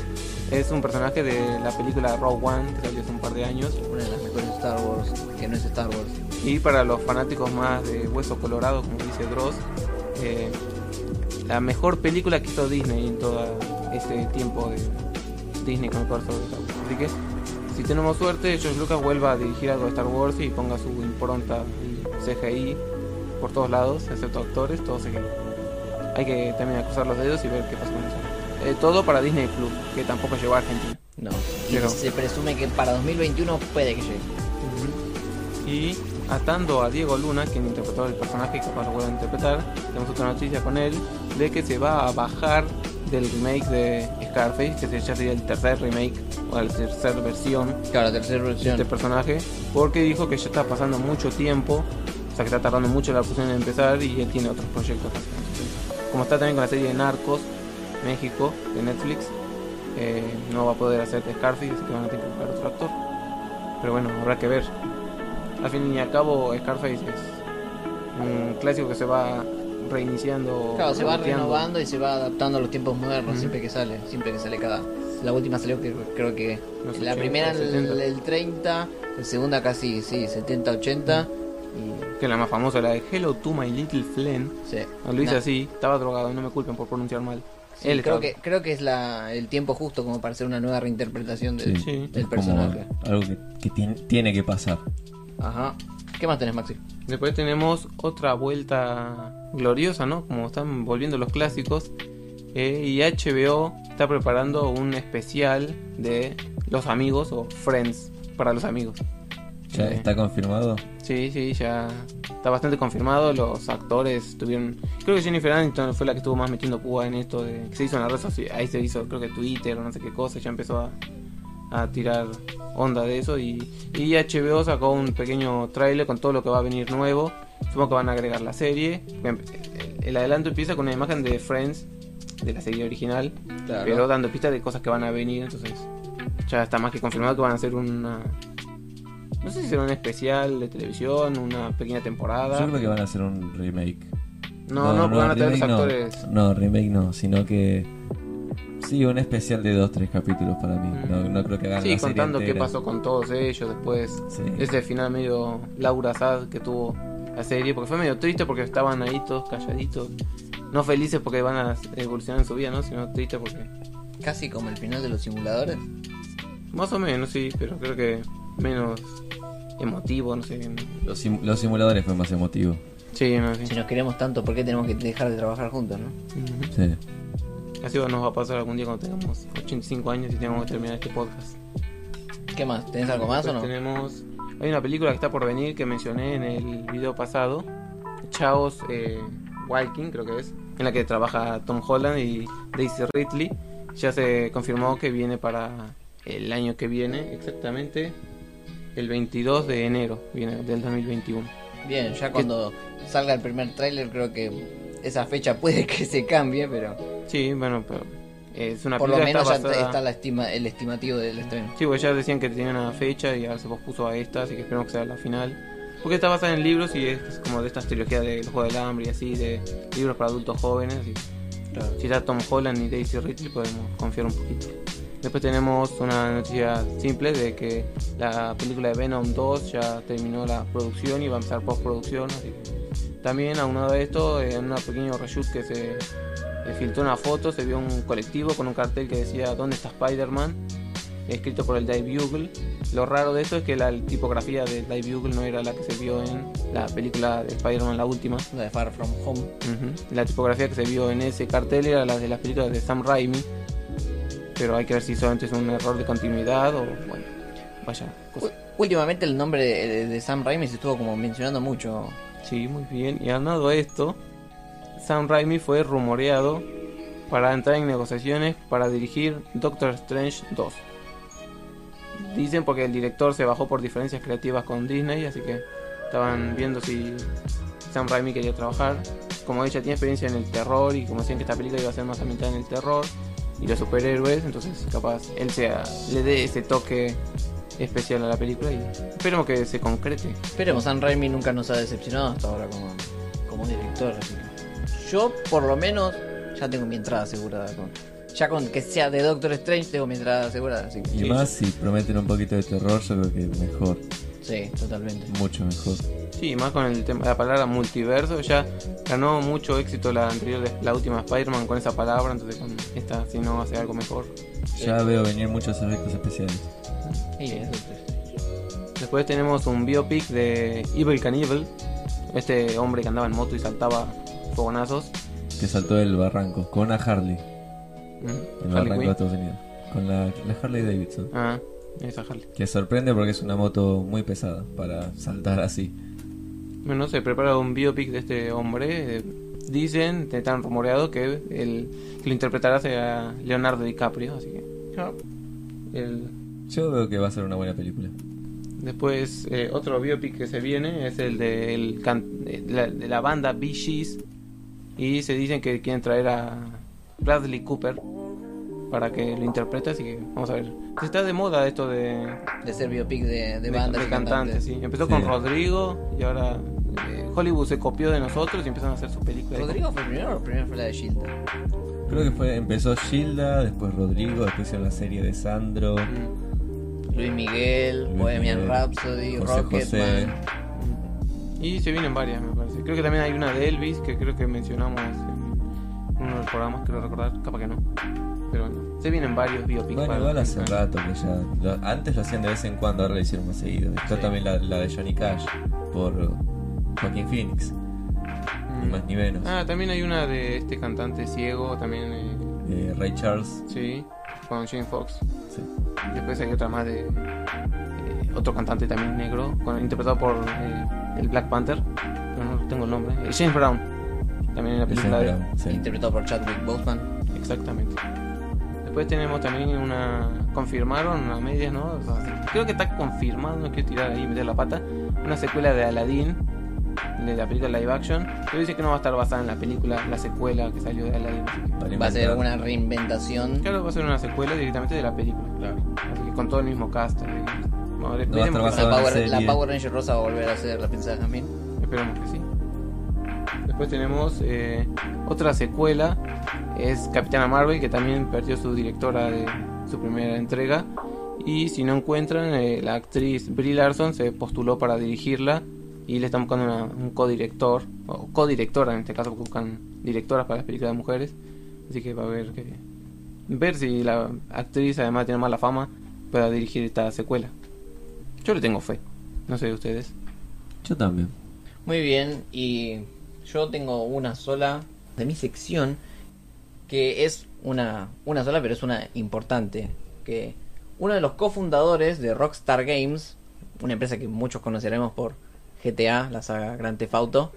Es un personaje de la película Rogue One, que salió hace un par de años. Una de las mejores Star Wars, que no es Star Wars. Y para los fanáticos más de Hueso Colorado, como dice Dross, eh, la mejor película que hizo Disney en todo este tiempo de Disney con el de Star Wars. Así que, si tenemos suerte, George Lucas vuelva a dirigir algo de Star Wars y ponga su impronta y CGI por todos lados, excepto actores, todo CGI. Hay que también cruzar los dedos y ver qué pasa con. Eh, todo para Disney Plus, que tampoco llegó a Argentina. No, y Pero- se presume que para 2021 puede que llegue. Y atando a Diego Luna, quien interpretó el personaje y capaz lo vuelva a interpretar, tenemos otra noticia con él de que se va a bajar del remake de Scarface, que ya sería el tercer remake o la tercera versión Claro, la tercera de versión. este personaje, porque dijo que ya está pasando mucho tiempo, o sea que está tardando mucho la producción en empezar y él tiene otros proyectos. Como está también con la serie de Narcos, México, de Netflix, eh, no va a poder hacer de Scarface, así que van a tener que buscar otro actor. Pero bueno, habrá que ver. Al fin y al cabo, Scarface es un clásico que se va reiniciando. Claro, se va renovando y se va adaptando a los tiempos modernos Ujú. siempre que sale. Siempre que sale cada. La última salió que creo que. Los la 80, primera en el, 70. el 30, la segunda casi, sí, 70, 80. Que es la más famosa, la de Hello to My Little Flynn. Y, sí. Lo dice No, así, estaba drogado, no me culpen por pronunciar mal. Sí, Él creo, que, creo que es la, el tiempo justo como para hacer una nueva reinterpretación del, Sí, Sí. es del como personaje. algo que, que tiene, tiene que pasar. Ajá. ¿Qué más tenés, Maxi? Después tenemos otra vuelta gloriosa, ¿no? Como están volviendo los clásicos. Eh, y HBO está preparando un especial de los amigos o Friends para los amigos. ¿Ya Eh, está confirmado? Sí, sí, ya está bastante confirmado. Los actores tuvieron. Creo que Jennifer Aniston fue la que estuvo más metiendo púa en esto de que se hizo en la red social. Ahí se hizo, creo que Twitter o no sé qué cosa. Ya empezó a, a tirar onda de eso. Y, y HBO sacó un pequeño tráiler con todo lo que va a venir nuevo. Supongo que van a agregar la serie. El, el adelanto empieza con una imagen de Friends, de la serie original. Claro. Pero dando pistas de cosas que van a venir. Entonces ya está más que confirmado que van a hacer una. No sé si será un especial de televisión, una pequeña temporada. Yo creo que van a hacer un remake. No, no, porque van a traer los remake no. actores. No, remake no, sino que. Sí, un especial de dos, tres capítulos para mí. Mm. No, no creo que hagan Sí, la serie contando qué pasó con todos ellos después. Sí. Ese final medio Laura Sad que tuvo la serie, porque fue medio triste porque estaban ahí todos calladitos. No felices porque van a evolucionar en su vida, ¿no? Sino triste porque... Casi como el final de los simuladores. Más o menos, sí, pero creo que menos emotivo, no sé. Los, sim- los simuladores fue más emotivo. Sí, no. Si nos queremos tanto, ¿por qué tenemos que dejar de trabajar juntos, no? Ujú. Sí. Así nos va a pasar algún día cuando tengamos 85 años y tengamos que terminar este podcast. ¿Qué más? ¿Tenés algo más o no? Tenemos. Hay una película que está por venir que mencioné en el video pasado. Chaos eh, Walking, creo que es. En la que trabaja Tom Holland y Daisy Ridley. Ya se confirmó que viene para el año que viene, exactamente. El 22 de enero viene del 2021. Bien, ya cuando salga el primer tráiler creo que esa fecha puede que se cambie, pero Sí, bueno, pero es una por lo menos ya basada- está la estima, el estimativo del estreno. Sí, pues ya decían que tenía una fecha y ahora se pospuso a esta, así que esperemos que sea la final. Porque está basada en libros y es como de estas trilogías de El Juego del Hambre y así, de libros para adultos jóvenes. Y si está Tom Holland y Daisy Ridley podemos confiar un poquito. Después tenemos una noticia simple de que la película de Venom 2 ya terminó la producción y va a empezar postproducción. Así también aunado a esto, en un pequeño reshoot que se eh, filtró una foto, se vio un colectivo con un cartel que decía ¿Dónde está Spider-Man? escrito por el Dave Bugle. Lo raro de esto es que la tipografía del Dave Bugle no era la que se vio en la película de Spider-Man, la última. La de Far From Home. Ujú. La tipografía que se vio en ese cartel era la de las películas de Sam Raimi. Pero hay que ver si solamente es un error de continuidad o bueno, vaya. cosa. Últimamente el nombre de, de Sam Raimi se estuvo como mencionando mucho. Sí, muy bien. Y aunado a esto, Sam Raimi fue rumoreado para entrar en negociaciones para dirigir Doctor Strange 2. Dicen porque el director se bajó por diferencias creativas con Disney, así que estaban viendo si Sam Raimi quería trabajar. Como ella tiene experiencia en el terror y como decían que esta película iba a ser más ambientada en el terror, y los superhéroes, entonces capaz él sea, le dé ese toque especial a la película y esperemos que se concrete. Esperemos, San Raimi nunca nos ha decepcionado hasta ahora como, como director. así que Yo, por lo menos, ya tengo mi entrada asegurada. Con, ya con que sea de Doctor Strange, tengo mi entrada asegurada. Así que, Y Sí, más si prometen un poquito de terror, yo creo que mejor, sí, totalmente. mucho mejor. Sí, más con el tema, la palabra multiverso, ya ganó mucho éxito la anterior, la última Spider-Man con esa palabra, entonces con esta si no hace algo mejor. Ya veo venir muchos efectos especiales. Y es Doctor Strange. Después tenemos un biopic de Evil Knievel, este hombre que andaba en moto y saltaba fogonazos. Que saltó del barranco con una Harley. Mm, El Harley barranco de. Estados Unidos. Con la, la Harley Davidson. Ah. Que sorprende porque es una moto muy pesada para saltar así. Bueno, se prepara un biopic de este hombre. eh, Dicen, te tan rumoreado que el que lo interpretará será Leonardo DiCaprio, así que. El, Yo veo que va a ser una buena película. Después, eh, otro biopic que se viene es el de, el can- de, la, de la banda Bee Gees. Y se dicen que quieren traer a Bradley Cooper para que lo interprete, así que vamos a ver. Está de moda esto de, De ser biopic de, de de- bandas de cantantes. cantantes. sí. Empezó Sí. con Rodrigo y ahora eh, Hollywood se copió de nosotros y empezaron a hacer sus películas. ¿Rodrigo fue primero o primero fue la de Shield? Creo que fue empezó Gilda, después Rodrigo, después hicieron la serie de Sandro. Mm. Luis Miguel, Luis Bohemian Miguel, Rhapsody. Rocketman. Y se vienen varias, me parece. Creo que también hay una de Elvis que creo que mencionamos en uno de los programas, creo recordar, capaz que no. Pero bueno, se vienen varios biopics. Bueno, igual hace fans. rato que ya. lo- antes lo hacían de vez en cuando, ahora lo hicieron más seguido. Está Sí. también la, la de Johnny Cash por Joaquín Phoenix, ni Mm. más ni menos. Ah, también hay una de este cantante ciego, también, eh, Eh, Ray Charles. sí, con Jane Fox. sí. Después hay otra más de eh, otro cantante también negro, con- interpretado por eh, el Black Panther, pero no tengo el nombre. Eh, James Brown, también en la película de... Brown, sí. Interpretado por Chadwick Boseman. Exactamente. Después tenemos también una. Confirmaron a medias, ¿no? O sea, creo que está confirmado, no quiero tirar ahí y meter la pata. Una secuela de Aladdin, de la película live action. Pero dice que no va a estar basada en la película, la secuela que salió de Aladdin. así que- Para Va a ser una reinventación. Claro, va a ser una secuela directamente de la película. Claro. Así que con todo el mismo cast. eh, No va a veremos estar qué La Power, la. Power Ranger Rosa va a volver a ser la princesa Jasmine. Esperemos que sí. Después tenemos eh, otra secuela, es Capitana Marvel, que también perdió su directora de su primera entrega. Y si no encuentran, eh, la actriz Brie Larson se postuló para dirigirla y le están buscando una- un codirector, o codirectora en este caso, porque buscan directoras para las películas de mujeres. Así que va a haber que ver si la actriz, además de tener mala fama, pueda dirigir esta secuela. Yo le tengo fe, no sé de ustedes. Yo también. Muy bien, y yo tengo una sola de mi sección, que es una, una sola, pero es una importante. Que uno de los cofundadores de Rockstar Games, una empresa que muchos conoceremos por GTA, la saga Grand Theft Auto,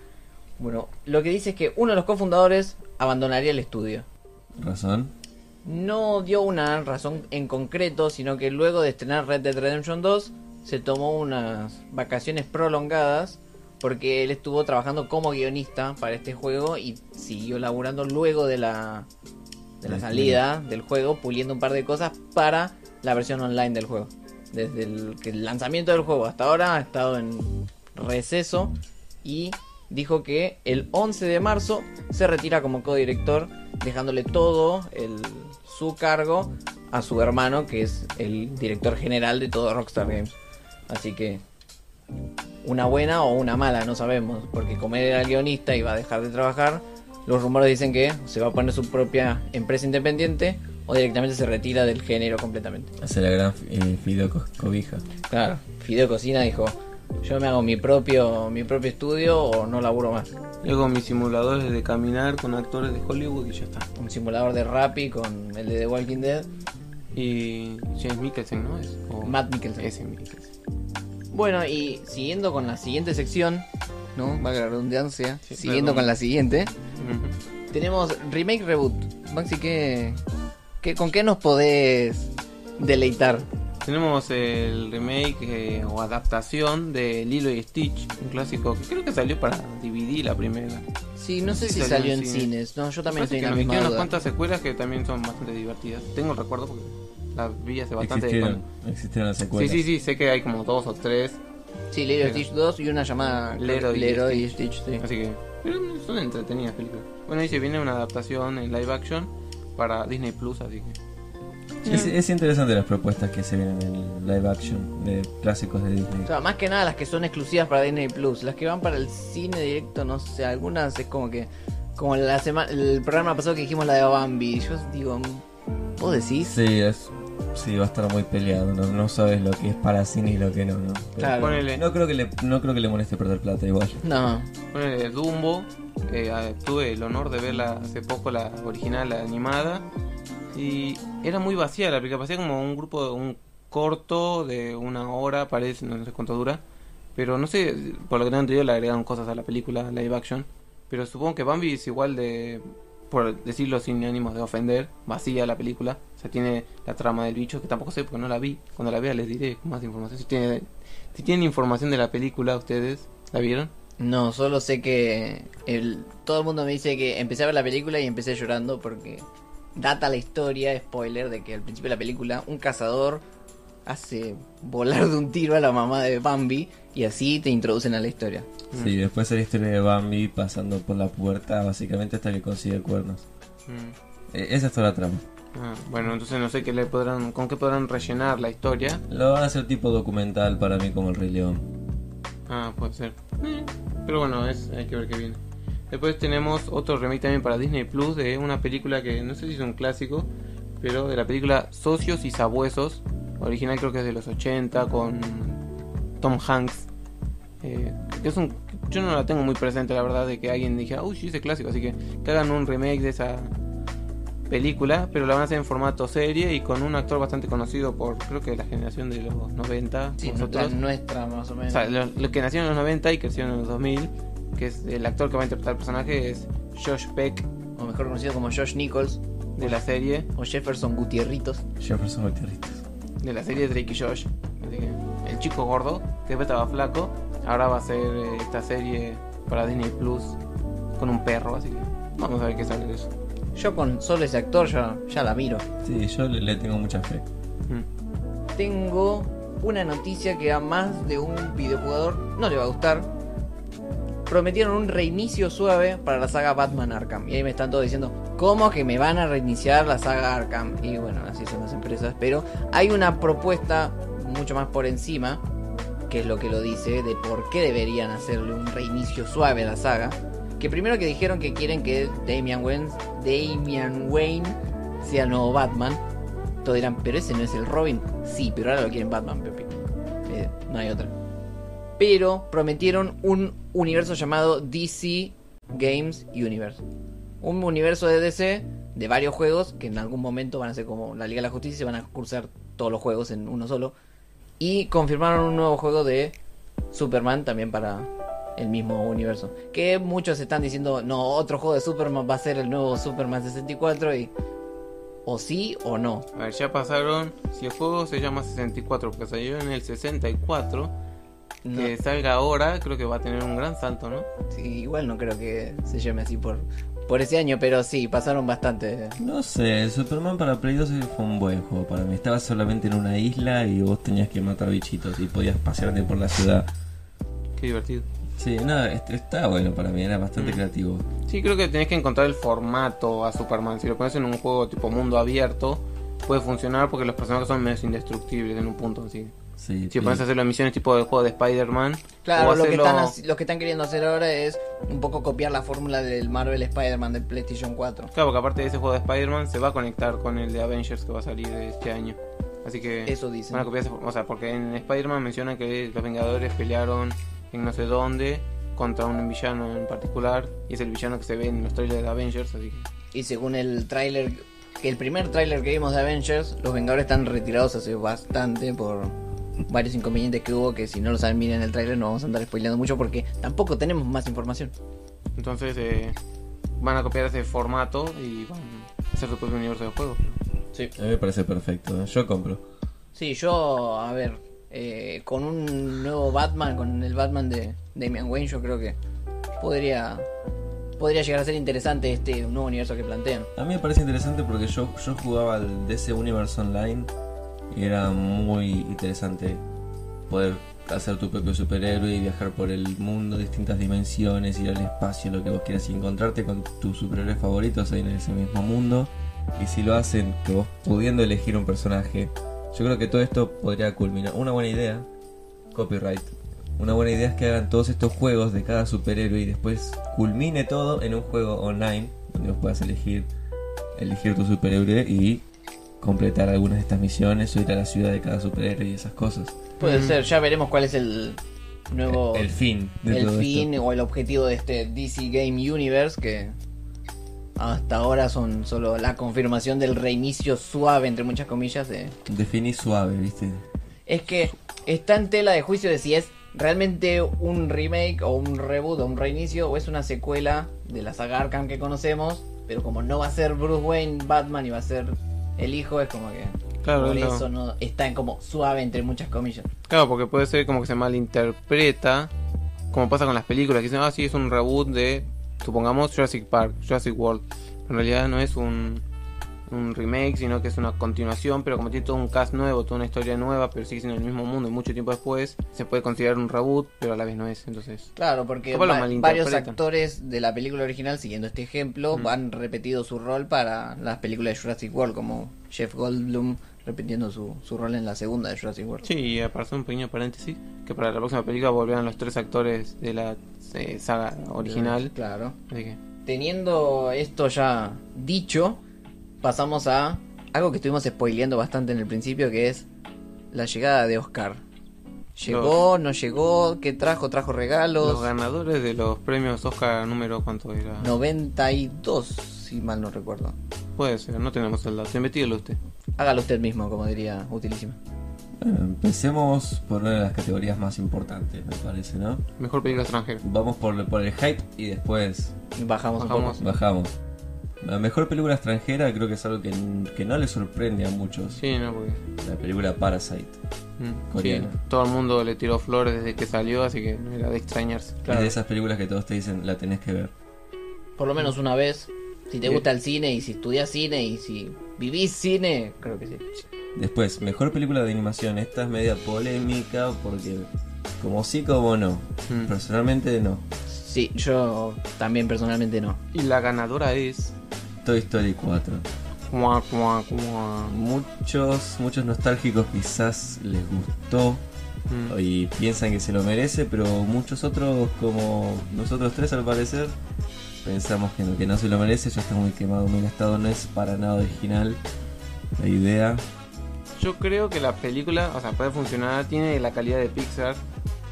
bueno, lo que dice es que uno de los cofundadores abandonaría el estudio. Razón. No dio una razón en concreto, sino que luego de estrenar Red Dead Redemption 2 se tomó unas vacaciones prolongadas porque él estuvo trabajando como guionista para este juego y siguió laburando luego de la de la Del salida del juego, puliendo un par de cosas para la versión online del juego. Desde el lanzamiento del juego hasta ahora ha estado en receso y dijo que el 11 de marzo se retira como codirector, dejándole todo el, su cargo a su hermano, que es el director general de todo Rockstar Games. Así que una buena o una mala, no sabemos, porque como él era guionista y va a dejar de trabajar, los rumores dicen que se va a poner su propia empresa independiente o directamente se retira del género completamente. Hace la gran eh, Fideo Co- Cobija. Claro, Fideo Cocina dijo, yo me hago mi propio mi propio estudio o no laburo más. Luego mis simuladores de caminar con actores de Hollywood y ya está. Un simulador de Rappi con el de The Walking Dead, Y James Mikkelsen, ¿no? Es, o- Matt Mikkelsen. Ese Mikkelsen. Bueno, y siguiendo con la siguiente sección, ¿no? Valga la redundancia, Sí, siguiendo perdón. con la siguiente, tenemos Remake Reboot. Maxi, ¿qué, qué, ¿con qué nos podés deleitar? Tenemos el remake eh, o adaptación de Lilo y Stitch, un clásico que creo que salió para DVD la primera. Sí, no sé si salió en cines. cines. No, yo también estoy en la misma quedan unas cuantas secuelas que también son bastante divertidas. Tengo el recuerdo porque las vi hace bastante. Existieron, existieron las Sí, secuelas. sí, sí, sé que hay como dos o tres. Sí, Lilo y Stitch 2 y una llamada Leroy y Leroy y Stitch, sí. Así que pero son entretenidas películas. Bueno, y se viene una adaptación en live action para Disney Plus, así que. Es, es interesante las propuestas que se vienen en live action de clásicos de Disney. O sea, más que nada las que son exclusivas para Disney Plus. Las que van para el cine directo, no sé, algunas es como que. Como la semana, el programa pasado que dijimos la de Bambi. Yo digo, ¿vos decís? Sí, es, sí, va a estar muy peleado. No, no sabes lo que es para cine y lo que no. no. Pero Claro. Ponele, No creo que le, no creo que le moleste perder plata igual. No. ponele Dumbo. eh, ah, tuve el honor de verla hace poco, la original, la animada. Y era muy vacía la película. Parecía como un grupo, un corto de una hora, parece, no sé cuánto dura. Pero no sé, por lo que tengo entendido, le agregaron cosas a la película live action. Pero supongo que Bambi es igual de, por decirlo sin ánimos de ofender, vacía la película. O sea, tiene la trama del bicho, que tampoco sé porque no la vi. Cuando la vea les diré más información. Si, tiene, si tienen información de la película, ustedes, ¿la vieron? No, solo sé que el, todo el mundo me dice que empecé a ver la película y empecé llorando porque data la historia, spoiler, de que al principio de la película un cazador hace volar de un tiro a la mamá de Bambi y así te introducen a la historia. Sí, después es la historia de Bambi pasando por la puerta básicamente hasta que consigue cuernos. Mm. Eh, esa es toda la trama. Ah, bueno, entonces no sé qué le podrán, con qué podrán rellenar la historia. Lo van a hacer tipo documental para mí como el Rey León. Ah, puede ser. Eh, Pero bueno, es, hay que ver qué viene. Después tenemos otro remake también para Disney Plus de una película que no sé si es un clásico, pero de la película Socios y Sabuesos. Original creo que es de los 80 con Tom Hanks. Eh, que es un, yo no la tengo muy presente, la verdad, de que alguien dijera, uy, sí, ese clásico. Así que que hagan un remake de esa película, pero la van a hacer en formato serie y con un actor bastante conocido por, creo que la generación de los 90. Sí, nosotros. nuestra, nuestra más o O menos. sea, lo, lo que nació en los 90 y creció en los 2000, que es el actor que va a interpretar el personaje es Josh Peck o mejor conocido como Josh Nichols de la serie, o Jefferson Gutierritos. Jefferson Gutierritos. De la serie Drake y Josh. El chico gordo, que después estaba flaco, ahora va a ser eh, esta serie para Disney Plus con un perro, así que vamos a ver qué sale de eso. Yo con solo ese actor ya, ya la miro. Sí, yo le, le tengo mucha fe. Mm. Tengo una noticia que a más de un videojugador no le va a gustar. Prometieron un reinicio suave para la saga Batman Arkham. Y ahí me están todos diciendo, ¿cómo que me van a reiniciar la saga Arkham? Y bueno, así son las empresas. Pero hay una propuesta mucho más por encima, que es lo que lo dice, de por qué deberían hacerle un reinicio suave a la saga. Que primero que dijeron que quieren que Damian Wayne, Damian Wayne sea el nuevo Batman. Todos dirán, pero ese no es el Robin. Sí, pero ahora lo quieren Batman, Pepe. Eh, no hay otra. Pero prometieron un universo llamado DC Games Universe. Un universo de DC de varios juegos que en algún momento van a ser como la Liga de la Justicia y se van a cursar todos los juegos en uno solo. Y confirmaron un nuevo juego de Superman también para el mismo universo. Que muchos están diciendo, no, otro juego de Superman va a ser el nuevo Superman 64 y... O sí o no. A ver, ya pasaron, si el juego se llama 64 porque salió en el 64, No. que salga ahora, creo que va a tener un gran salto, ¿no? Sí, igual no creo que se llame así por, por ese año, pero sí, pasaron bastante. No sé, Superman para Play 2 fue un buen juego para mí. Estabas solamente en una isla y vos tenías que matar bichitos y podías pasearte por la ciudad. Qué divertido. Sí, nada, est- está bueno para mí, era bastante Mm. creativo. Sí, creo que tenés que encontrar el formato a Superman. Si lo pones en un juego tipo mundo abierto, puede funcionar porque los personajes son menos indestructibles en un punto. Así. Sí, sí. pones a hacer las misiones tipo del juego de Spider-Man, Claro, o lo que, están, lo que están queriendo hacer ahora es un poco copiar la fórmula del Marvel Spider-Man del PlayStation 4. Claro, porque aparte de ese juego de Spider-Man se va a conectar con el de Avengers que va a salir este año. Así que Eso dicen. van a copiar ese O sea, porque en Spider-Man mencionan que los Vengadores pelearon en no sé dónde contra un villano en particular. Y es el villano que se ve en los trailers de Avengers. Así que Y según el tráiler, que el primer tráiler que vimos de Avengers, los Vengadores están retirados hace bastante por varios inconvenientes que hubo, que si no lo saben miren el tráiler no vamos a andar spoileando mucho porque tampoco tenemos más información. entonces eh, van a copiar ese formato y van a hacer su propio universo de juegos. Sí. A mí me parece perfecto, yo compro. Sí, yo, a ver, eh, con un nuevo Batman, con el Batman de Damian Wayne, yo creo que podría podría llegar a ser interesante este nuevo universo que plantean. A mí me parece interesante porque yo, yo jugaba al DC Universe Online y era muy interesante poder hacer tu propio superhéroe y viajar por el mundo, distintas dimensiones, ir al espacio, lo que vos quieras y encontrarte con tus superhéroes favoritos ahí en ese mismo mundo. Y si lo hacen, que vos pudiendo elegir un personaje, yo creo que todo esto podría culminar. Una buena idea, copyright. Una buena idea es que hagan todos estos juegos de cada superhéroe y después culmine todo en un juego online donde vos puedas elegir elegir tu superhéroe y completar algunas de estas misiones o ir a la ciudad de cada superhéroe y esas cosas. Puede Mm. ser, ya veremos cuál es el nuevo... El fin de el todo fin esto. o el objetivo de este DC Game Universe que hasta ahora son solo la confirmación del reinicio suave entre muchas comillas de Definí suave, ¿viste? es que está en tela de juicio de si es realmente un remake o un reboot o un reinicio o es una secuela de la saga Arkham que conocemos pero como no va a ser Bruce Wayne Batman y va a ser el hijo es como que Claro, por no. eso no está en como suave entre muchas comillas Claro, porque puede ser como que se malinterpreta, como pasa con las películas, que dicen, ah, sí, es un reboot de, supongamos, Jurassic Park, Jurassic World. En realidad no es un, un remake, sino que es una continuación, pero como tiene todo un cast nuevo, toda una historia nueva, pero sigue siendo el mismo mundo y mucho tiempo después, se puede considerar un reboot, pero a la vez no es, entonces... Claro, porque va- varios actores de la película original, siguiendo este ejemplo, Mm. han repetido su rol para las películas de Jurassic World, como Jeff Goldblum repitiendo su, su rol en la segunda de Jurassic World. Sí, y hacer un pequeño paréntesis, que para la próxima película volverán los tres actores de la eh, saga original. Claro. Así que, Teniendo esto ya dicho, pasamos a algo que estuvimos spoileando bastante en el principio, que es la llegada de Oscar. ¿Llegó? ¿No llegó? ¿Qué trajo? ¿Trajo regalos? los ganadores de los premios Oscar número cuánto era. 92, si mal no recuerdo. Puede ser, no tenemos el dato. Investíguelo usted. Hágalo usted mismo, como diría Utilísima. Bueno, empecemos por una de las categorías más importantes, me parece, ¿no? Mejor película extranjera. Vamos por, por el hype y después Bajamos, un Bajamos. poco. bajamos. La mejor película extranjera creo que es algo que, que no le sorprende a muchos. Sí, no, porque. La película Parasite. mm, Coreana. sí, todo el mundo le tiró flores desde que salió, así que no era de extrañarse. Claro. Es de esas películas que todos te dicen, la tenés que ver. Por lo menos una vez. Si te Sí. gusta el cine y si estudias cine y si vivís cine, creo que sí. Después, mejor película de animación. Esta es media polémica porque como sí como no. Mm. Personalmente no. Sí, yo también personalmente no. Y la ganadora es. Toy Story 4. Cuá, cuá, cuá. Muchos, muchos nostálgicos quizás les gustó Mm. y piensan que se lo merece, pero muchos otros, como nosotros tres al parecer, pensamos que no, que no se lo merece, ya está muy quemado, muy gastado, no es para nada original la idea. Yo creo que la película, o sea, puede funcionar, tiene la calidad de Pixar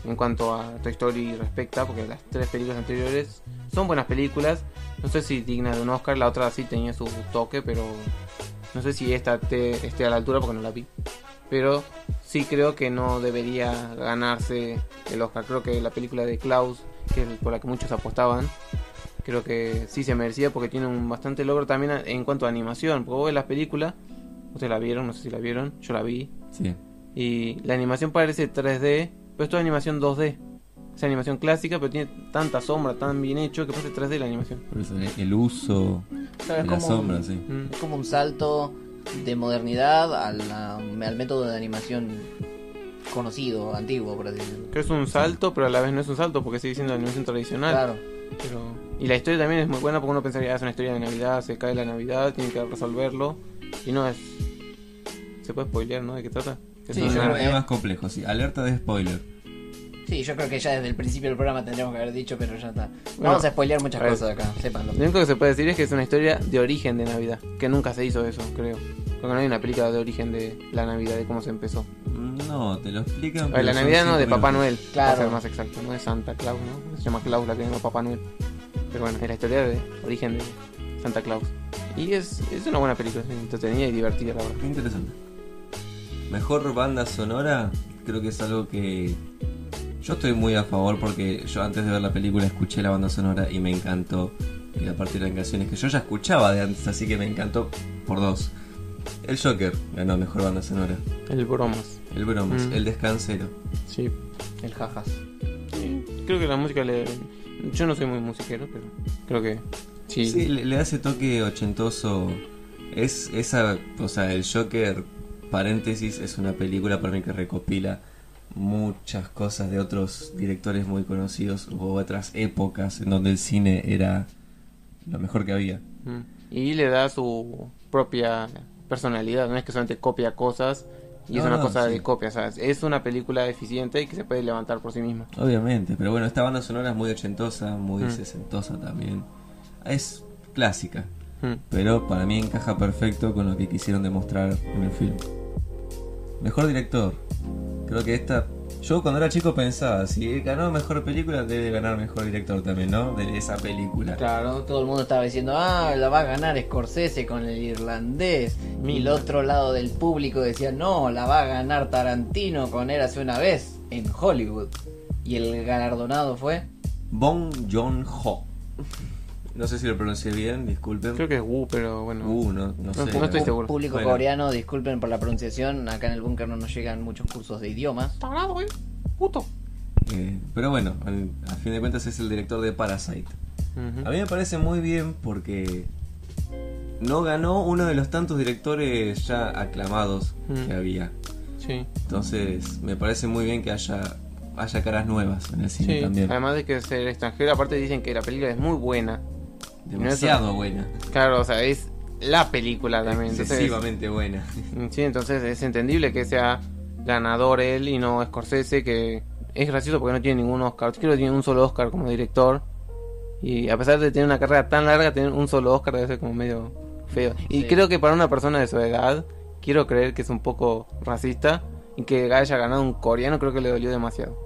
en cuanto a Toy Story respecta, porque las tres películas anteriores son buenas películas. No sé si digna de un Oscar, la otra sí tenía su toque, pero no sé si esta te- esté a la altura porque no la vi. Pero sí creo que no debería ganarse el Oscar. Creo que la película de Klaus, que es por la que muchos apostaban, creo que sí se merecía porque tiene un bastante logro también en cuanto a animación. Porque vos ves las películas, ustedes la vieron, no sé si la vieron, yo la vi. Sí. Y la animación parece 3D, pero esto es animación 2D. Es animación clásica, pero tiene tanta sombra, tan bien hecho que parece 3D la animación. Por eso el- uso Claro, de es la como sombra, un- sí. Mm. Es como un salto de modernidad a la- al método de animación conocido, antiguo, por así decirlo. Que es un salto, pero a la vez no es un salto porque sigue siendo animación tradicional. Claro. Pero... Y la historia también es muy buena porque uno pensaría, "Ah, es una historia de Navidad, se cae la Navidad, tiene que resolverlo. Y no es... Se puede spoilear, ¿no? ¿De qué trata? Sí, es yo una- creo que es más complejo, sí. Alerta de spoiler. Sí, yo creo que ya desde el principio del programa tendríamos que haber dicho, pero ya está. Bueno, Vamos a spoilear muchas a ver. cosas acá, sépanlo. Lo único que se puede decir es que es una historia de origen de Navidad. Que nunca se hizo eso, creo. Porque no hay una película de origen de la Navidad, de cómo se empezó. No, te lo explican. A ver, pero la Navidad no, de Papá. Noel. Claro. Para ser más exacto, no de Santa Claus, ¿no? Se llama Claus la que no Papá Noel. Pero bueno, es la historia de origen de Santa Claus. Y es, es una buena película, es entretenida y divertida, la verdad. Qué interesante. Mejor banda sonora, creo que es algo que yo estoy muy a favor porque yo antes de ver la película escuché la banda sonora y me encantó. Y aparte eran canciones que yo ya escuchaba de antes, así que me encantó por dos. El Joker ganó mejor banda sonora. El bromas. El Bromas, Mm. El Descansero. Sí. El jajas. Sí, Creo que la música le. Yo no soy muy musiquero, pero creo que sí. Sí, le, le da ese toque ochentoso. Es esa, o sea, el Joker, paréntesis, es una película para mí que recopila muchas cosas de otros directores muy conocidos o otras épocas en donde el cine era lo mejor que había. Mm. Y le da su propia personalidad, no es que solamente copia cosas y es una no, cosa sí. de copia, es una película eficiente y que se puede levantar por sí misma. Obviamente, pero bueno, esta banda sonora es muy ochentosa, muy Mm. sesentosa también. Es clásica, Mm. pero para mí encaja perfecto con lo que quisieron demostrar en el film. Mejor director. Creo que esta. Yo cuando era chico pensaba, si ganó mejor película, debe ganar mejor director también, ¿no? De esa película. Claro, todo el mundo estaba diciendo, ah, la va a ganar Scorsese con el irlandés. Y el otro lado del público decía, no, la va a ganar Tarantino con Érase una vez en Hollywood. Y el galardonado fue... Bong Joon-ho. No sé si lo pronuncié bien, disculpen. Creo que es Wu, pero bueno. Uh, no, no sé. no estoy seguro. Público Bueno. coreano, disculpen por la pronunciación, acá en el búnker no nos llegan muchos cursos de idiomas. Tarado, eh. Puto. Eh, pero bueno, al, a fin de cuentas es el director de Parasite. A mí me parece muy bien porque no ganó uno de los tantos directores ya aclamados que había. Sí. Entonces me parece muy bien que haya, haya caras nuevas en el cine Sí, también. además de que ser extranjero, aparte dicen que la película es muy buena. Demasiado buena. Claro, o sea, es la película también. Entonces, Excesivamente buena. sí, entonces es entendible que sea ganador él y no Scorsese, que es gracioso porque no tiene ningún Oscar. Creo que tiene un solo Oscar como director. Y a pesar de tener una carrera tan larga, tener un solo Oscar debe ser como medio feo. Y Sí. creo que para una persona de su edad, quiero creer que es un poco racista y que haya ganado un coreano, creo que le dolió demasiado.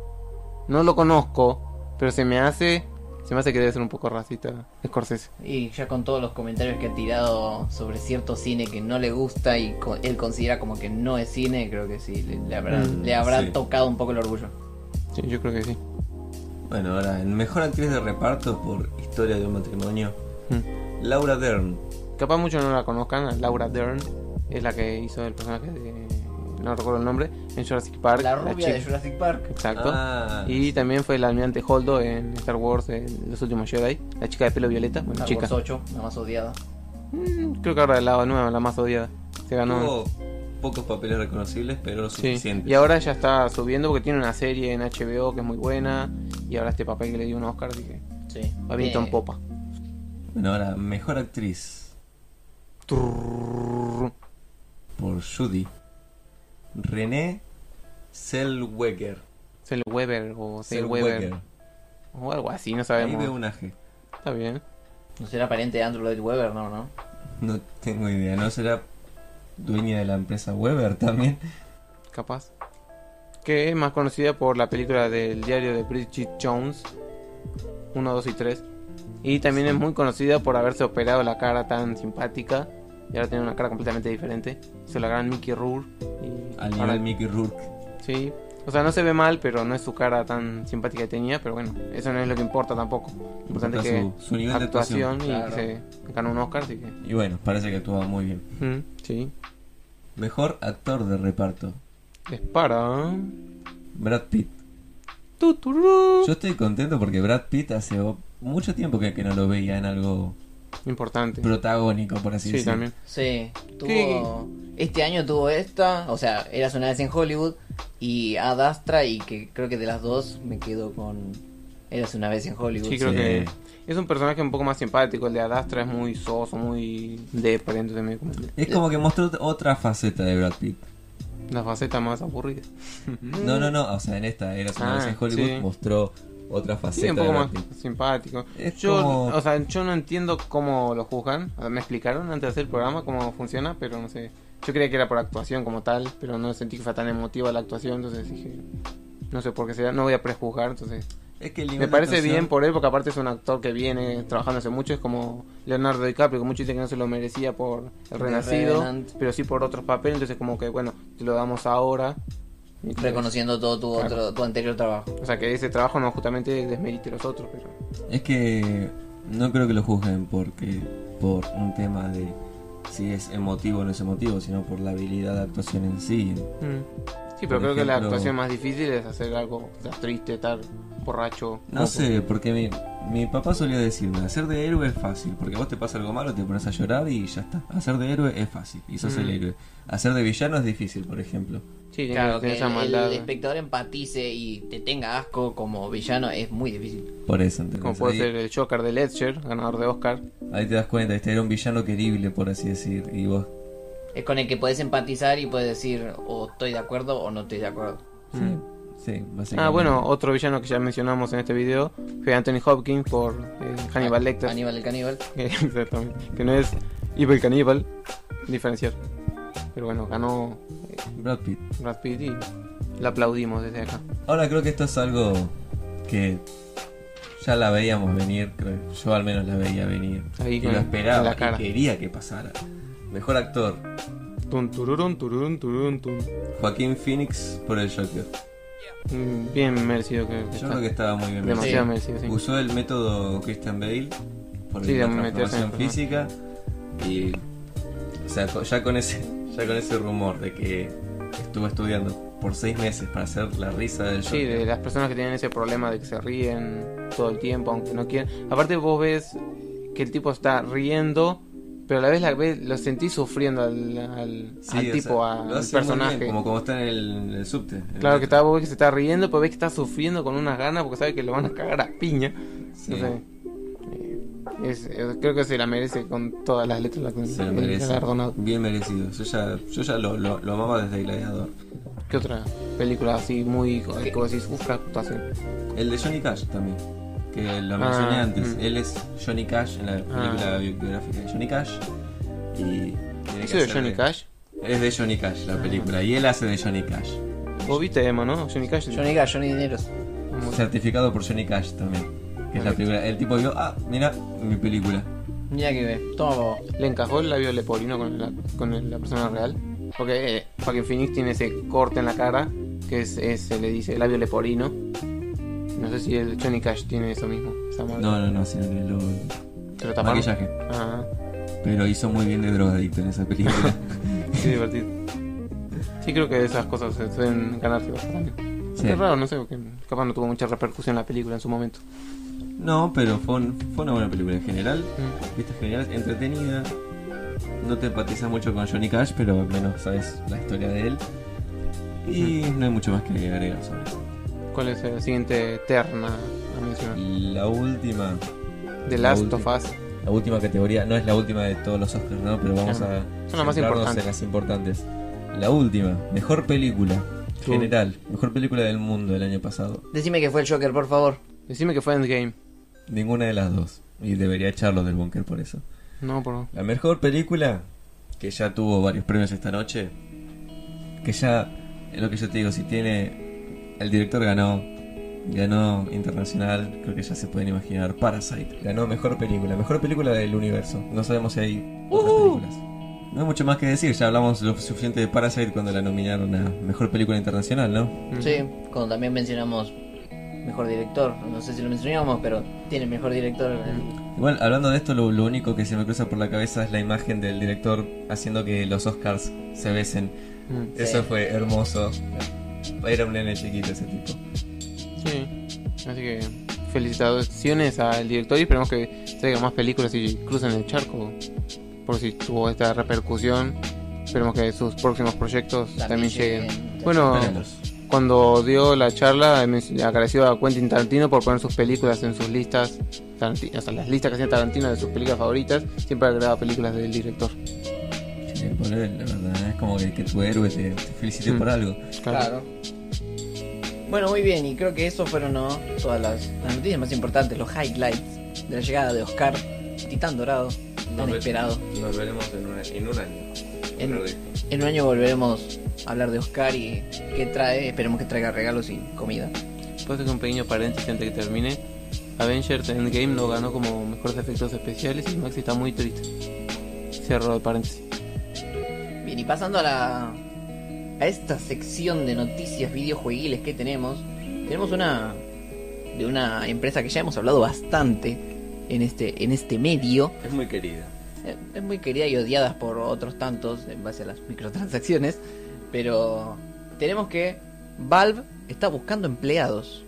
No lo conozco, pero se me hace, se me hace que debe ser un poco racista Scorsese. Y ya con todos los comentarios que ha tirado sobre cierto cine que no le gusta y co- él considera como que no es cine, creo que sí, le, le habrá, Mm, le habrá sí. tocado un poco el orgullo. Sí, yo creo que sí. Bueno, ahora, en mejor actriz de reparto por Historia de un matrimonio, Hmm. Laura Dern. Capaz muchos no la conozcan, Laura Dern es la que hizo el personaje de. No recuerdo el nombre, en Jurassic Park. La rubia de chica- Jurassic Park. Exacto. Ah, Y también fue la almirante Holdo en Star Wars, en Los Últimos Jedi. La chica de pelo violeta, bueno, Star chica. Wars 8, la más odiada. Mm, creo que ahora la nueva, la más odiada. Se ganó. tuvo pocos papeles reconocibles, pero lo Sí. suficientes. Y ahora ya está subiendo porque tiene una serie en HBO que es muy buena. Y ahora este papel que le dio un Oscar, dije, Sí. va Tiene- popa. Bueno, ahora, mejor actriz Trrrr. por Judy. René Zellweger. Sel Weber o Sel Weber. O algo así, no Ahí sabemos. veo una G. Está bien. ¿No será pariente de Andrew Lloyd Webber? No, no. No tengo idea. ¿No será dueña de la empresa Weber también? capaz. Que es más conocida por la película del diario de Bridget Jones 1, 2 y 3. Y también es muy conocida por haberse operado la cara tan simpática. Y ahora tiene una cara completamente diferente. Hizo la gran Mickey Rourke. Y Al ahora- nivel Mickey Rourke. Sí. O sea, no se ve mal, pero no es su cara tan simpática que tenía. Pero bueno, eso no es lo que importa tampoco. Lo importante es que Su, su nivel de actuación, actuación. y Claro. que se ganó un Oscar. Así que. Y bueno, parece que actúa muy bien. Mm, sí. Mejor actor de reparto. Es para. Brad Pitt. Tu, tururú. Yo estoy contento porque Brad Pitt hace mucho tiempo que, que no lo veía en algo Importante. protagónico, por así Sí, decirlo. también. Sí, tuvo. ¿Qué? Este año tuvo esta, o sea, eras una vez en Hollywood y Ad Astra, y que creo que de las dos me quedo con Eras una vez en Hollywood. Sí, creo Sí. que es un personaje un poco más simpático. El de Adastra es muy soso, muy entonces me como Es como que mostró otra faceta de Brad Pitt. la faceta más aburrida. No, no, no, o sea, en esta era una Ah, vez en Hollywood sí. mostró otra Sí, faceta un de poco Brad más simpático. Es yo, como- o sea, yo no entiendo cómo lo juzgan. Sea, me explicaron antes de hacer el programa cómo funciona, pero no sé. Yo creía que era por actuación como tal, pero no sentí que fue tan emotiva la actuación, entonces dije, no sé por qué será, no voy a prejuzgar, entonces Es que Me de parece actuación- bien por él, porque aparte es un actor que viene trabajando hace mucho. Es como Leonardo DiCaprio, que muchos dicen que no se lo merecía por El Renacido, pero sí por otros papeles. Entonces, como que bueno, te lo damos ahora. Reconociendo todo tu, Claro. otro, tu anterior trabajo. O sea, que ese trabajo no justamente desmerite los otros, pero. Es que no creo que lo juzguen porque por un tema de si es emotivo o no es emotivo, sino por la habilidad de actuación en sí. Mm. Sí, pero Por creo que la ejemplo- actuación más difícil es hacer algo sea, triste, estar borracho. No sé, porque me, Mi papá solía decirme, hacer de héroe es fácil, porque vos te pasa algo malo, te pones a llorar y ya está. Hacer de héroe es fácil, y sos Mm. el héroe. Hacer de villano es difícil, por ejemplo. Sí, tiene, Claro, tiene que esa el, maldad. el espectador empatice y te tenga asco como villano es muy difícil. Por eso, ¿entendés? Como puede ahí, ser el Joker de Ledger, ganador de Oscar. ahí te das cuenta, este era un villano querible, por así decir, y vos... Es con el que puedes empatizar y puedes decir o estoy de acuerdo o no estoy de acuerdo. Sí, Mm. sí. Ah, bueno, otro villano que ya mencionamos en este video fue Anthony Hopkins por eh, Hannibal Lecter. Aníbal el caníbal. Que- Exactamente. Que no es Evil Cannibal, diferenciar. Pero bueno, ganó eh, Brad Pitt. Brad Pitt y le aplaudimos desde acá. Ahora creo que esto es algo que ya la veíamos venir, creo. Yo al menos la veía venir. Ahí y con- lo esperaba la cara. y quería que pasara. Mejor actor, Tun, tururun, tururun, tururun, tun. Joaquín Phoenix por el Joker. Mm, Bien merecido que, que Yo está. creo que estaba muy bien. Demasiado merecido, sí. Usó el método Christian Bale por Sí, de la meterse en transformación física y o sea, co- ya con ese ya con ese rumor de que estuvo estudiando por seis meses para hacer la risa del Joker. Sí, de las personas que tienen ese problema de que se ríen todo el tiempo, aunque no quieran. Aparte vos ves que el tipo está riendo, pero a la vez la ves, lo sentís sufriendo al, al, Sí, al o tipo, sea, al bien, personaje. como como está en el, en el subte. en el Claro que está, vos ves que se está riendo, pero ves que está sufriendo con unas ganas porque sabe que lo van a cagar a piña. Sí. No sé. Eh, es- eh, creo que se la merece con todas las letras la- Se lo el merece. Bien merecido. Yo ya, yo ya lo, lo, lo amaba desde Gladiador. ¿Qué otra película así muy... que vos decís, uff, actuación? El de Johnny Cash también. Que lo Ah, mencioné antes. mm. Él es Johnny Cash en la película Ah. bi- biográfica de Johnny Cash. Y ¿Eso de Johnny Cash? Es de Johnny Cash la película. Y él hace de Johnny Cash. Vos viste Emma, ¿no? Johnny Cash. Johnny Cash, Johnny Dineros. Certificado por Johnny Cash también. Que es la película. El tipo vio, ah, mira, mi película. Mira que ve. Toma. ¿Le encajó el labio leporino con la, con el- la persona real? Porque eh, Joaquin Phoenix tiene ese corte en la cara que es, es- se le dice labio leporino. No sé si el Johnny Cash tiene eso mismo. Esa marca. No, no, no, sino que lo. ¿Se lo taparon? Maquillaje. Ah, Pero hizo muy bien de drogadicto en esa película. qué divertido. Sí, creo que esas cosas se suelen ganarse bastante. Sí. Es raro, no sé, porque capaz no tuvo mucha repercusión la película en su momento. No, pero fue, un- fue una buena película en general. Mm. Viste, en general, entretenida. No te empatizas mucho con Johnny Cash, pero al menos sabes la historia de él. Y no hay mucho más que agregar sobre eso. ¿Cuál es la siguiente terna a mencionar? La última. The la Last última. of Us. La última categoría, no es la última de todos los Oscars, ¿no? Pero vamos Claro. a Son las más centrarnos importantes. en las importantes. La última, mejor película Tú. general, mejor película del mundo del año pasado. Decime que fue el Joker, por favor. Decime que fue Endgame. Ninguna de las dos. Y debería echarlos del búnker por eso. No, por La mejor película, que ya tuvo varios premios esta noche, que ya, es lo que yo te digo, si tiene, el director ganó, ganó internacional, creo que ya se pueden imaginar, Parasite, ganó mejor película, mejor película del universo, no sabemos si hay otras películas. No hay mucho más que decir, ya hablamos lo suficiente de Parasite cuando la nominaron a Mejor Película Internacional, ¿no? Sí, cuando también mencionamos mejor director. No sé si lo mencionamos, pero tiene mejor director. Igual, hablando de esto, lo, lo único que se me cruza por la cabeza es la imagen del director haciendo que los Oscars se besen. Mm. Eso fue hermoso. Era un nene chiquito ese tipo. Sí, así que felicitaciones al director y esperemos que traiga más películas y crucen el charco. Por si tuvo esta repercusión, esperemos que sus próximos proyectos también, lleguen. Bueno, Esperemos. Cuando dio la charla, men- agradeció a Quentin Tarantino por poner sus películas en sus listas, Tarantino, o sea, las listas que hacía Tarantino de sus películas favoritas, siempre agregaba películas del director. Sí, por él, la verdad. Es como que, que tu héroe te, te felicite Mm. por algo. Claro. Bueno, muy bien, y creo que eso fueron ¿no? todas las, las noticias más importantes, los highlights de la llegada de Oscar, Titán Dorado, tan esperado. Nos veremos en, un año. En, en un año volveremos a hablar de Oscar y qué trae, esperemos que traiga regalos y comida. Puedo hacer un pequeño paréntesis antes que termine. Avengers Endgame lo ganó como mejores efectos especiales y Maxi está muy triste. Cierro el paréntesis. Bien, y pasando a la a esta sección de noticias videojueguiles que tenemos, tenemos una de una empresa que ya hemos hablado bastante en este en este medio. Es muy querida. Eh, Es muy querida y odiada por otros tantos en base a las microtransacciones, pero tenemos que Valve está buscando empleados.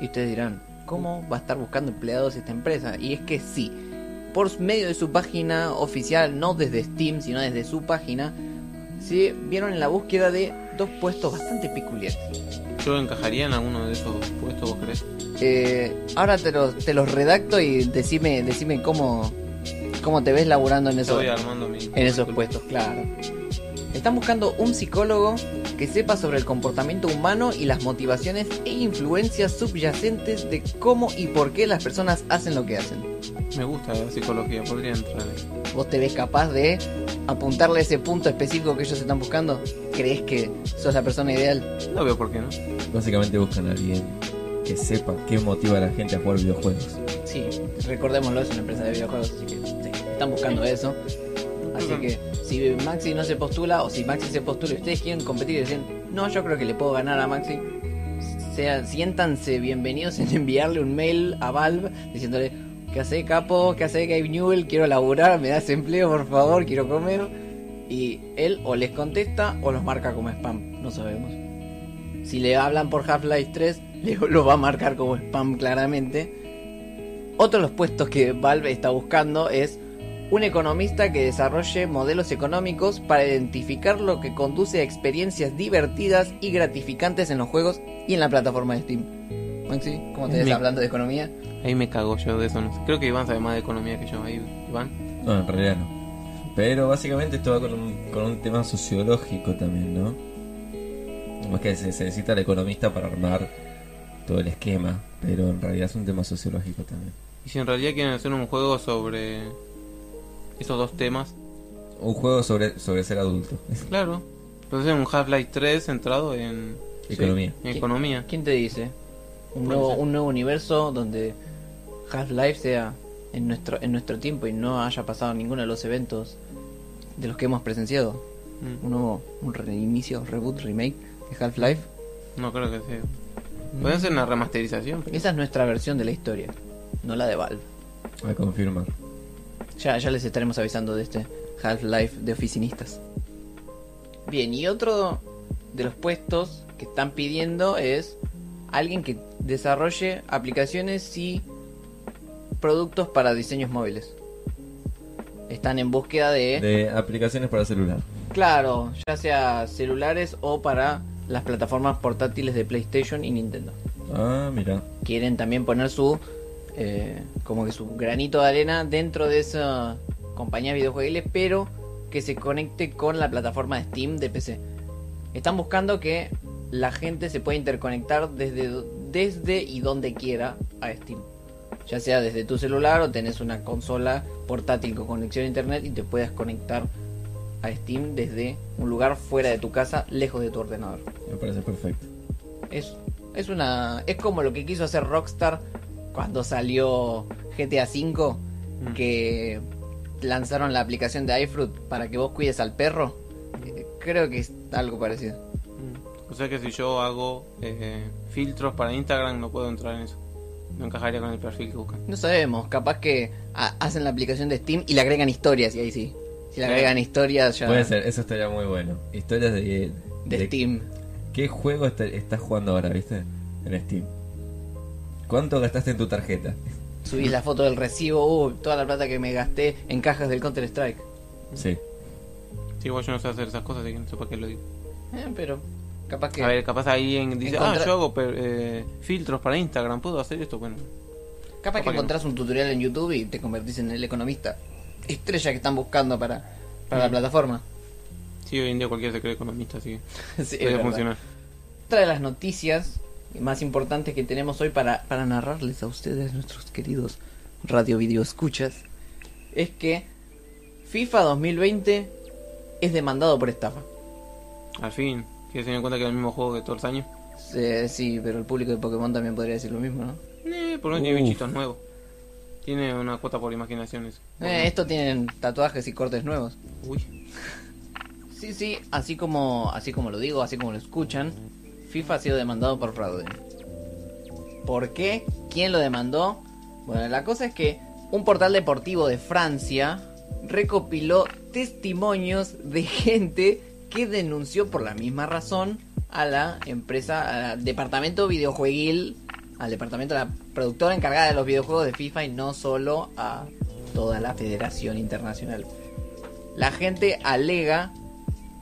Y ustedes dirán, cómo va a estar buscando empleados esta empresa. Y es que sí, por medio de su página oficial, no desde Steam, sino desde su página, se vieron en la búsqueda de dos puestos bastante peculiares. Yo encajaría en alguno de esos puestos, ¿vos crees? Eh, ahora te los, te los redacto y decime, decime cómo, cómo te ves laburando en esos, Estoy armando mi. en esos puestos, claro. Están buscando un psicólogo que sepa sobre el comportamiento humano y las motivaciones e influencias subyacentes de cómo y por qué las personas hacen lo que hacen. Me gusta la psicología, podría entrar ahí. ¿Vos te ves capaz de apuntarle a ese punto específico que ellos están buscando? ¿Crees que sos la persona ideal? No veo por qué no. Básicamente buscan a alguien que sepa qué motiva a la gente a jugar videojuegos. Sí, recordémoslo, es una empresa de videojuegos, así que sí, están buscando eso. Así que si Maxi no se postula o si Maxi se postula y ustedes quieren competir y dicen, no, yo creo que le puedo ganar a Maxi, sea, siéntanse bienvenidos en enviarle un mail a Valve diciéndole, ¿qué hace capo? ¿Qué hace Gabe Newell? Quiero laburar, me das empleo por favor, quiero comer. Y él o les contesta o los marca como spam, no sabemos. Si le hablan por Half-Life 3, le- lo va a marcar como spam claramente. Otro de los puestos que Valve está buscando es un economista que desarrolle modelos económicos para identificar lo que conduce a experiencias divertidas y gratificantes en los juegos y en la plataforma de Steam. Maxi, ¿cómo te ves hablando de economía? Ahí me cago yo de eso, no sé. Creo que Iván sabe más de economía que yo. Ahí, Iván. No, en realidad no. Pero básicamente esto va con un, con un tema sociológico también, ¿no? Más que se, se necesita el economista para armar todo el esquema, pero en realidad es un tema sociológico también. Y si en realidad quieren hacer un juego sobre esos dos temas, Un juego sobre, sobre ser adulto. claro. Entonces un Half-Life 3 centrado en Economía. en economía. ¿Quién te dice? Un nuevo, ser. un nuevo universo donde Half-Life sea en nuestro, en nuestro tiempo y no haya pasado ninguno de los eventos de los que hemos presenciado. Mm, Un nuevo un reinicio, reboot, remake de Half-Life. No creo que sea. Puede ser una remasterización. Esa es nuestra versión de la historia, no la de Valve. A confirmar. Ya, ya les estaremos avisando de este Half-Life de oficinistas. Bien, y otro de los puestos que están pidiendo es alguien que desarrolle aplicaciones y productos para diseños móviles. Están en búsqueda de, De aplicaciones para celular. claro, ya sea celulares o para las plataformas portátiles de PlayStation y Nintendo. Ah, mira. quieren también poner su eh, como que su granito de arena dentro de esa compañía videojuegos pero que se conecte con la plataforma de Steam de PC. Están buscando que la gente se pueda interconectar desde, desde y donde quiera a Steam. Ya sea desde tu celular o tenés una consola portátil con conexión a internet y te puedas conectar a Steam desde un lugar fuera de tu casa, lejos de tu ordenador. Me parece perfecto. Es, es una. Es como lo que quiso hacer Rockstar cuando salió GTA V. Mm. Que lanzaron la aplicación de iFruit para que vos cuides al perro. Eh, Creo que es algo parecido. Mm. O sea que si yo hago eh, filtros para Instagram no puedo entrar en eso. No encajaría con el perfil que buscan. No sabemos, capaz que ha- hacen la aplicación de Steam y le agregan historias y ahí sí. Si le agregan historias ya Puede ser, eso estaría muy bueno. Historias de, de Steam. ¿Qué juego está- estás jugando ahora, viste? En Steam. ¿Cuánto gastaste en tu tarjeta? Subís la foto del recibo, uh, toda la plata que me gasté en cajas del Counter Strike. Sí. Sí, igual yo no sé hacer esas cosas, así que no sé para qué lo digo. Eh, pero capaz que A ver, capaz alguien dice, Encontra- ah, yo hago per- eh, filtros para Instagram, ¿puedo hacer esto? Bueno, Capaz que Capaz que encontrás un tutorial en YouTube y te convertís en el economista estrella que están buscando para, para la plataforma. sí, hoy en día cualquiera se cree economista, así que Sí, es puede funcionar. Otra de las noticias más importantes que tenemos hoy para, para narrarles a ustedes, nuestros queridos radio video escuchas, es que FIFA 2020 es demandado por estafa. Al fin, que se den cuenta que es el mismo juego que todos los años. Eh, sí, pero el público de Pokémon también podría decir lo mismo, ¿no? Eh, por lo menos tiene bichitos nuevos. Tiene una cuota por imaginación eso. Eh, esto tienen tatuajes y cortes nuevos. Uy, Sí, sí, así como, así como lo digo, así como lo escuchan, FIFA ha sido demandado por fraude. ¿Por qué? ¿Quién lo demandó? Bueno, la cosa es que un portal deportivo de Francia recopiló testimonios de gente que denunció por la misma razón a la empresa, al departamento videojueguil al departamento de la productora encargada de los videojuegos de FIFA y no solo a toda la Federación Internacional. La gente alega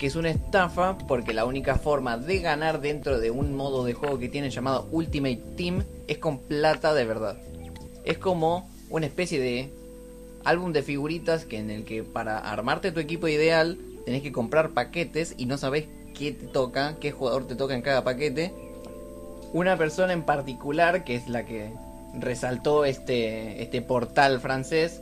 que es una estafa porque la única forma de ganar dentro de un modo de juego que tienen llamado Ultimate Team es con plata de verdad. Es como una especie de álbum de figuritas que en el que para armarte tu equipo ideal tenés que comprar paquetes y no sabés qué te toca, qué jugador te toca en cada paquete. Una persona en particular, que es la que resaltó este, este portal francés,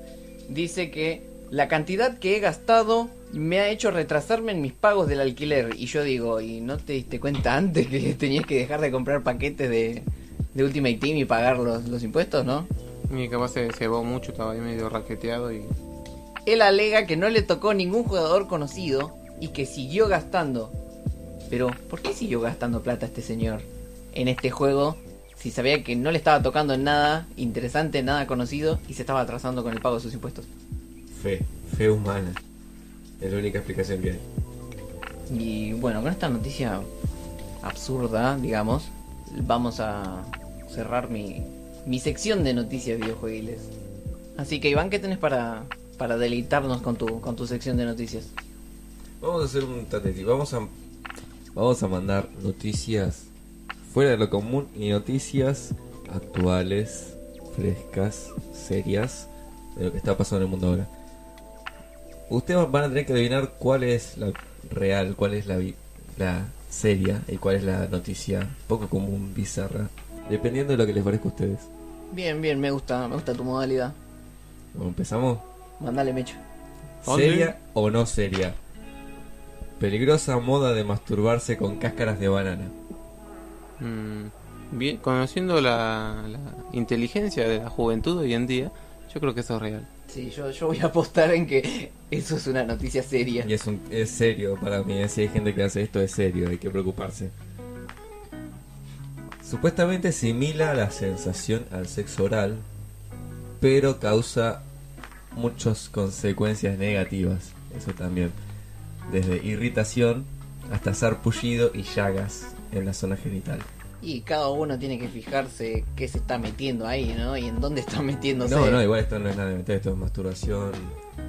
dice que la cantidad que he gastado me ha hecho retrasarme en mis pagos del alquiler. Y yo digo, ¿y no te diste cuenta antes que tenías que dejar de comprar paquetes de, de Ultimate Team y pagar los, los impuestos, no? Y capaz se cebó mucho, estaba ahí medio raqueteado y... Él alega que no le tocó ningún jugador conocido y que siguió gastando. Pero, ¿por qué siguió gastando plata este señor en este juego si sabía que no le estaba tocando en nada interesante, nada conocido y se estaba atrasando con el pago de sus impuestos? Fe, fe humana. Es la única explicación que hay. Y bueno, con esta noticia absurda, digamos, vamos a cerrar mi, mi sección de noticias videojuegiles. Así que Iván, ¿qué tenés para, para deleitarnos con tu, con tu sección de noticias? Vamos a hacer un tateti. Vamos a, vamos a mandar noticias fuera de lo común y noticias actuales, frescas, serias, de lo que está pasando en el mundo ahora. Ustedes van a tener que adivinar cuál es la real, cuál es la, seria y cuál es la noticia poco común, bizarra, dependiendo de lo que les parezca a ustedes. Bien, bien, me gusta, me gusta tu modalidad. Bueno, empezamos. Mandale mecho. ¿Seria o no seria? Peligrosa moda de masturbarse con cáscaras de banana. Mm, bien, conociendo la, la inteligencia de la juventud hoy en día, yo creo que eso es real. Sí, yo, yo voy a apostar en que eso es una noticia seria. Y es, un, es serio para mí, ¿eh? si hay gente que hace esto es serio, hay que preocuparse. Supuestamente simila la sensación al sexo oral, pero causa muchas consecuencias negativas, eso también. Desde irritación hasta sarpullido y llagas en la zona genital. Y cada uno tiene que fijarse qué se está metiendo ahí, ¿no? Y en dónde está metiéndose. No, no, igual esto no es nada de meter, esto es masturbación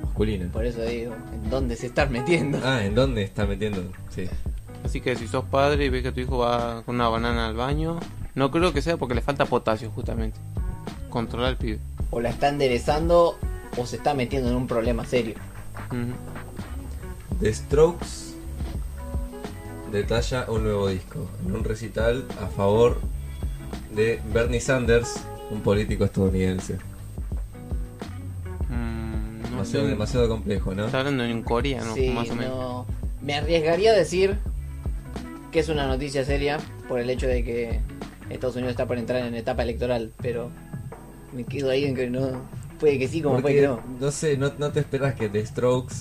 masculina. Por eso digo, en dónde se está metiendo. Ah, ¿en dónde está metiendo? Sí. Así que si sos padre y ves que tu hijo va con una banana al baño, no creo que sea porque le falta potasio justamente. Controlar al pibe. O la está enderezando o se está metiendo en un problema serio. Ujú. The Strokes detalla un nuevo disco en un recital a favor de Bernie Sanders, un político estadounidense. Mm, no Demasiado, complejo, ¿no? Está hablando en coreano, sí, más o menos. no. Me arriesgaría a decir que es una noticia seria por el hecho de que Estados Unidos está por entrar en etapa electoral, pero me quedo ahí en que no. Puede que sí, como puede que no. no sé, no, no te esperas que The Strokes,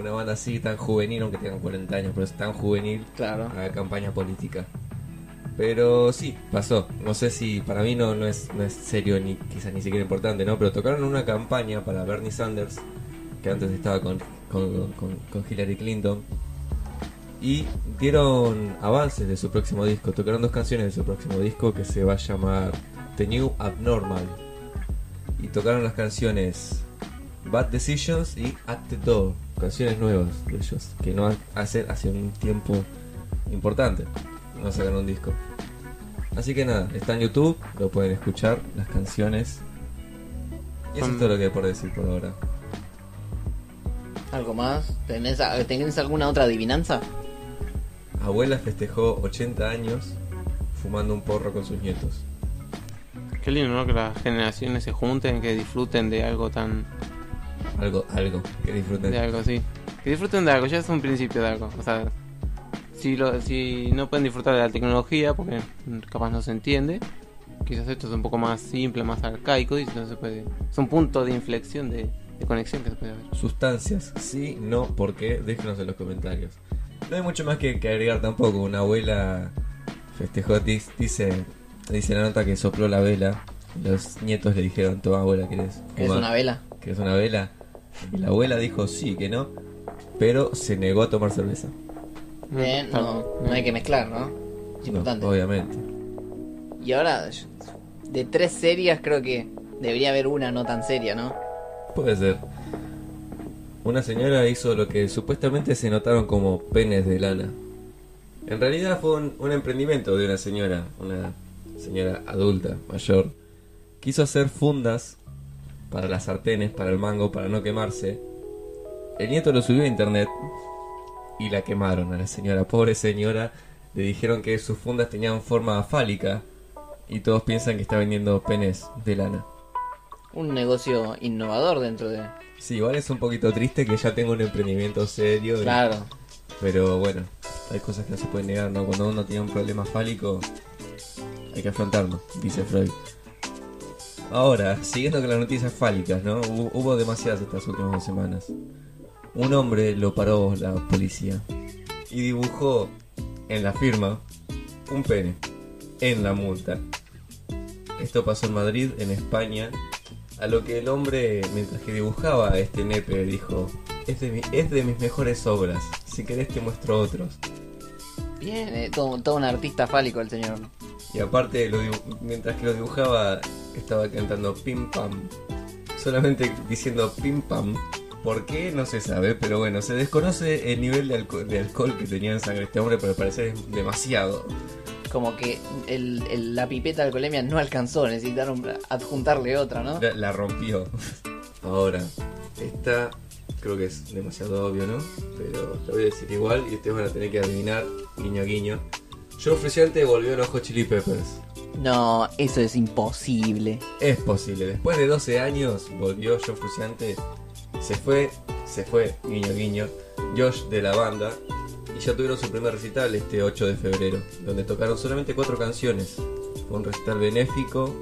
una banda así tan juvenil, aunque tengan 40 años, pero es tan juvenil, Claro. haga campaña política. Pero sí, pasó. No sé si para mí no, no, es, no es serio ni quizás ni siquiera importante, ¿no? Pero tocaron una campaña para Bernie Sanders, que antes estaba con, con, con- con Hillary Clinton. Y dieron avances de su próximo disco. Tocaron dos canciones de su próximo disco que se va a llamar The New Abnormal. Y tocaron las canciones Bad Decisions y At the Door. Canciones nuevas de ellos. Que no hacen hace un tiempo importante. No sacan un disco. Así que nada, está en YouTube, lo pueden escuchar, las canciones. Y eso es todo lo que hay por decir por ahora. ¿Algo más? ¿Tenés, ¿Tenés alguna otra adivinanza? Abuela festejó 80 años fumando un porro con sus nietos. Qué lindo, ¿no? Que las generaciones se junten, que disfruten de algo tan... Algo, algo que disfruten. De algo así. Que disfruten de algo, ya es un principio de algo. O sea, si, lo, si no pueden disfrutar de la tecnología, porque capaz no se entiende, quizás esto es un poco más simple, más arcaico, y no se puede... Es un punto de inflexión, de, de conexión que se puede haber. Sustancias, sí, no, ¿por qué? Déjenos en los comentarios. No hay mucho más que, que agregar tampoco. Una abuela festejó, dice, dice la nota que sopló la vela. Los nietos le dijeron, toma abuela, ¿querés ¿Es fumar? una vela? ¿Querés una vela? Y la abuela dijo sí, que no, pero se negó a tomar cerveza. Bien, no, no hay que mezclar, ¿no? Es No, importante. obviamente. Y ahora, de tres serias creo que debería haber una no tan seria, ¿no? Puede ser. Una señora hizo lo que supuestamente se notaron como penes de lana. En realidad fue un, un emprendimiento de una señora, una señora adulta, mayor. Quiso hacer fundas para las sartenes, para el mango, para no quemarse. El nieto lo subió a internet y la quemaron a la señora. Pobre señora, le dijeron que sus fundas tenían forma fálica y todos piensan que está vendiendo penes de lana. Un negocio innovador dentro de... Sí, igual es un poquito triste que ya tenga un emprendimiento serio. y- Claro. Pero bueno, hay cosas que no se pueden negar, ¿no? Cuando uno tiene un problema fálico, hay que afrontarlo, dice Freud. Ahora, siguiendo con las noticias fálicas, ¿no? Hubo, demasiadas estas últimas dos semanas. Un hombre lo paró la policía y dibujó en la firma un pene en la multa. Esto pasó en Madrid, en España, a lo que el hombre, mientras que dibujaba este nepe, dijo, es de, mi- mis mejores obras, si querés te muestro otros. Bien, eh, todo un artista fálico el señor. Y aparte, lo mientras que lo dibujaba, estaba cantando pim pam. Solamente diciendo pim pam. ¿Por qué? No se sabe, pero bueno, se desconoce el nivel de, alco- de alcohol que tenía en sangre este hombre, pero al parecer es demasiado. Como que el, el- la pipeta de alcoholemia no alcanzó, necesitaron adjuntarle otra, ¿no? La, la rompió. Ahora, esta creo que es demasiado obvio, ¿no? Pero lo voy a decir igual y ustedes van a tener que adivinar, guiño guiño. Joe Frusciante volvió a los Hot Chili Peppers. No, eso es imposible. Es posible. Después de 12 años volvió Joe Frusciante. Se fue, se fue, guiño guiño, Josh de la banda. Y ya tuvieron su primer recital este 8 de febrero, donde tocaron solamente cuatro canciones. Fue un recital benéfico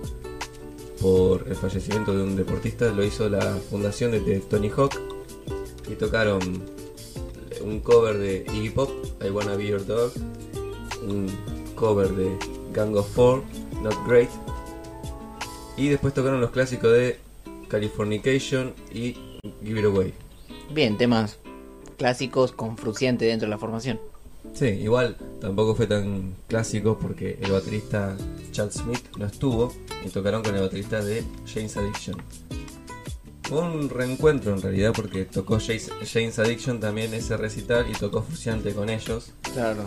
por el fallecimiento de un deportista. Lo hizo la fundación de, de Tony Hawk. Y tocaron un cover de Iggy Pop, I Wanna Be Your Dog. Un cover de Gang of Four, Not Great. Y después tocaron los clásicos de Californication y Give It Away. Bien, temas clásicos con Fruciante dentro de la formación. Sí, igual tampoco fue tan clásico porque el baterista Chad Smith no estuvo y tocaron con el baterista de James Addiction. Fue un reencuentro en realidad porque tocó James, James Addiction también ese recital y tocó Fruciante con ellos. Claro.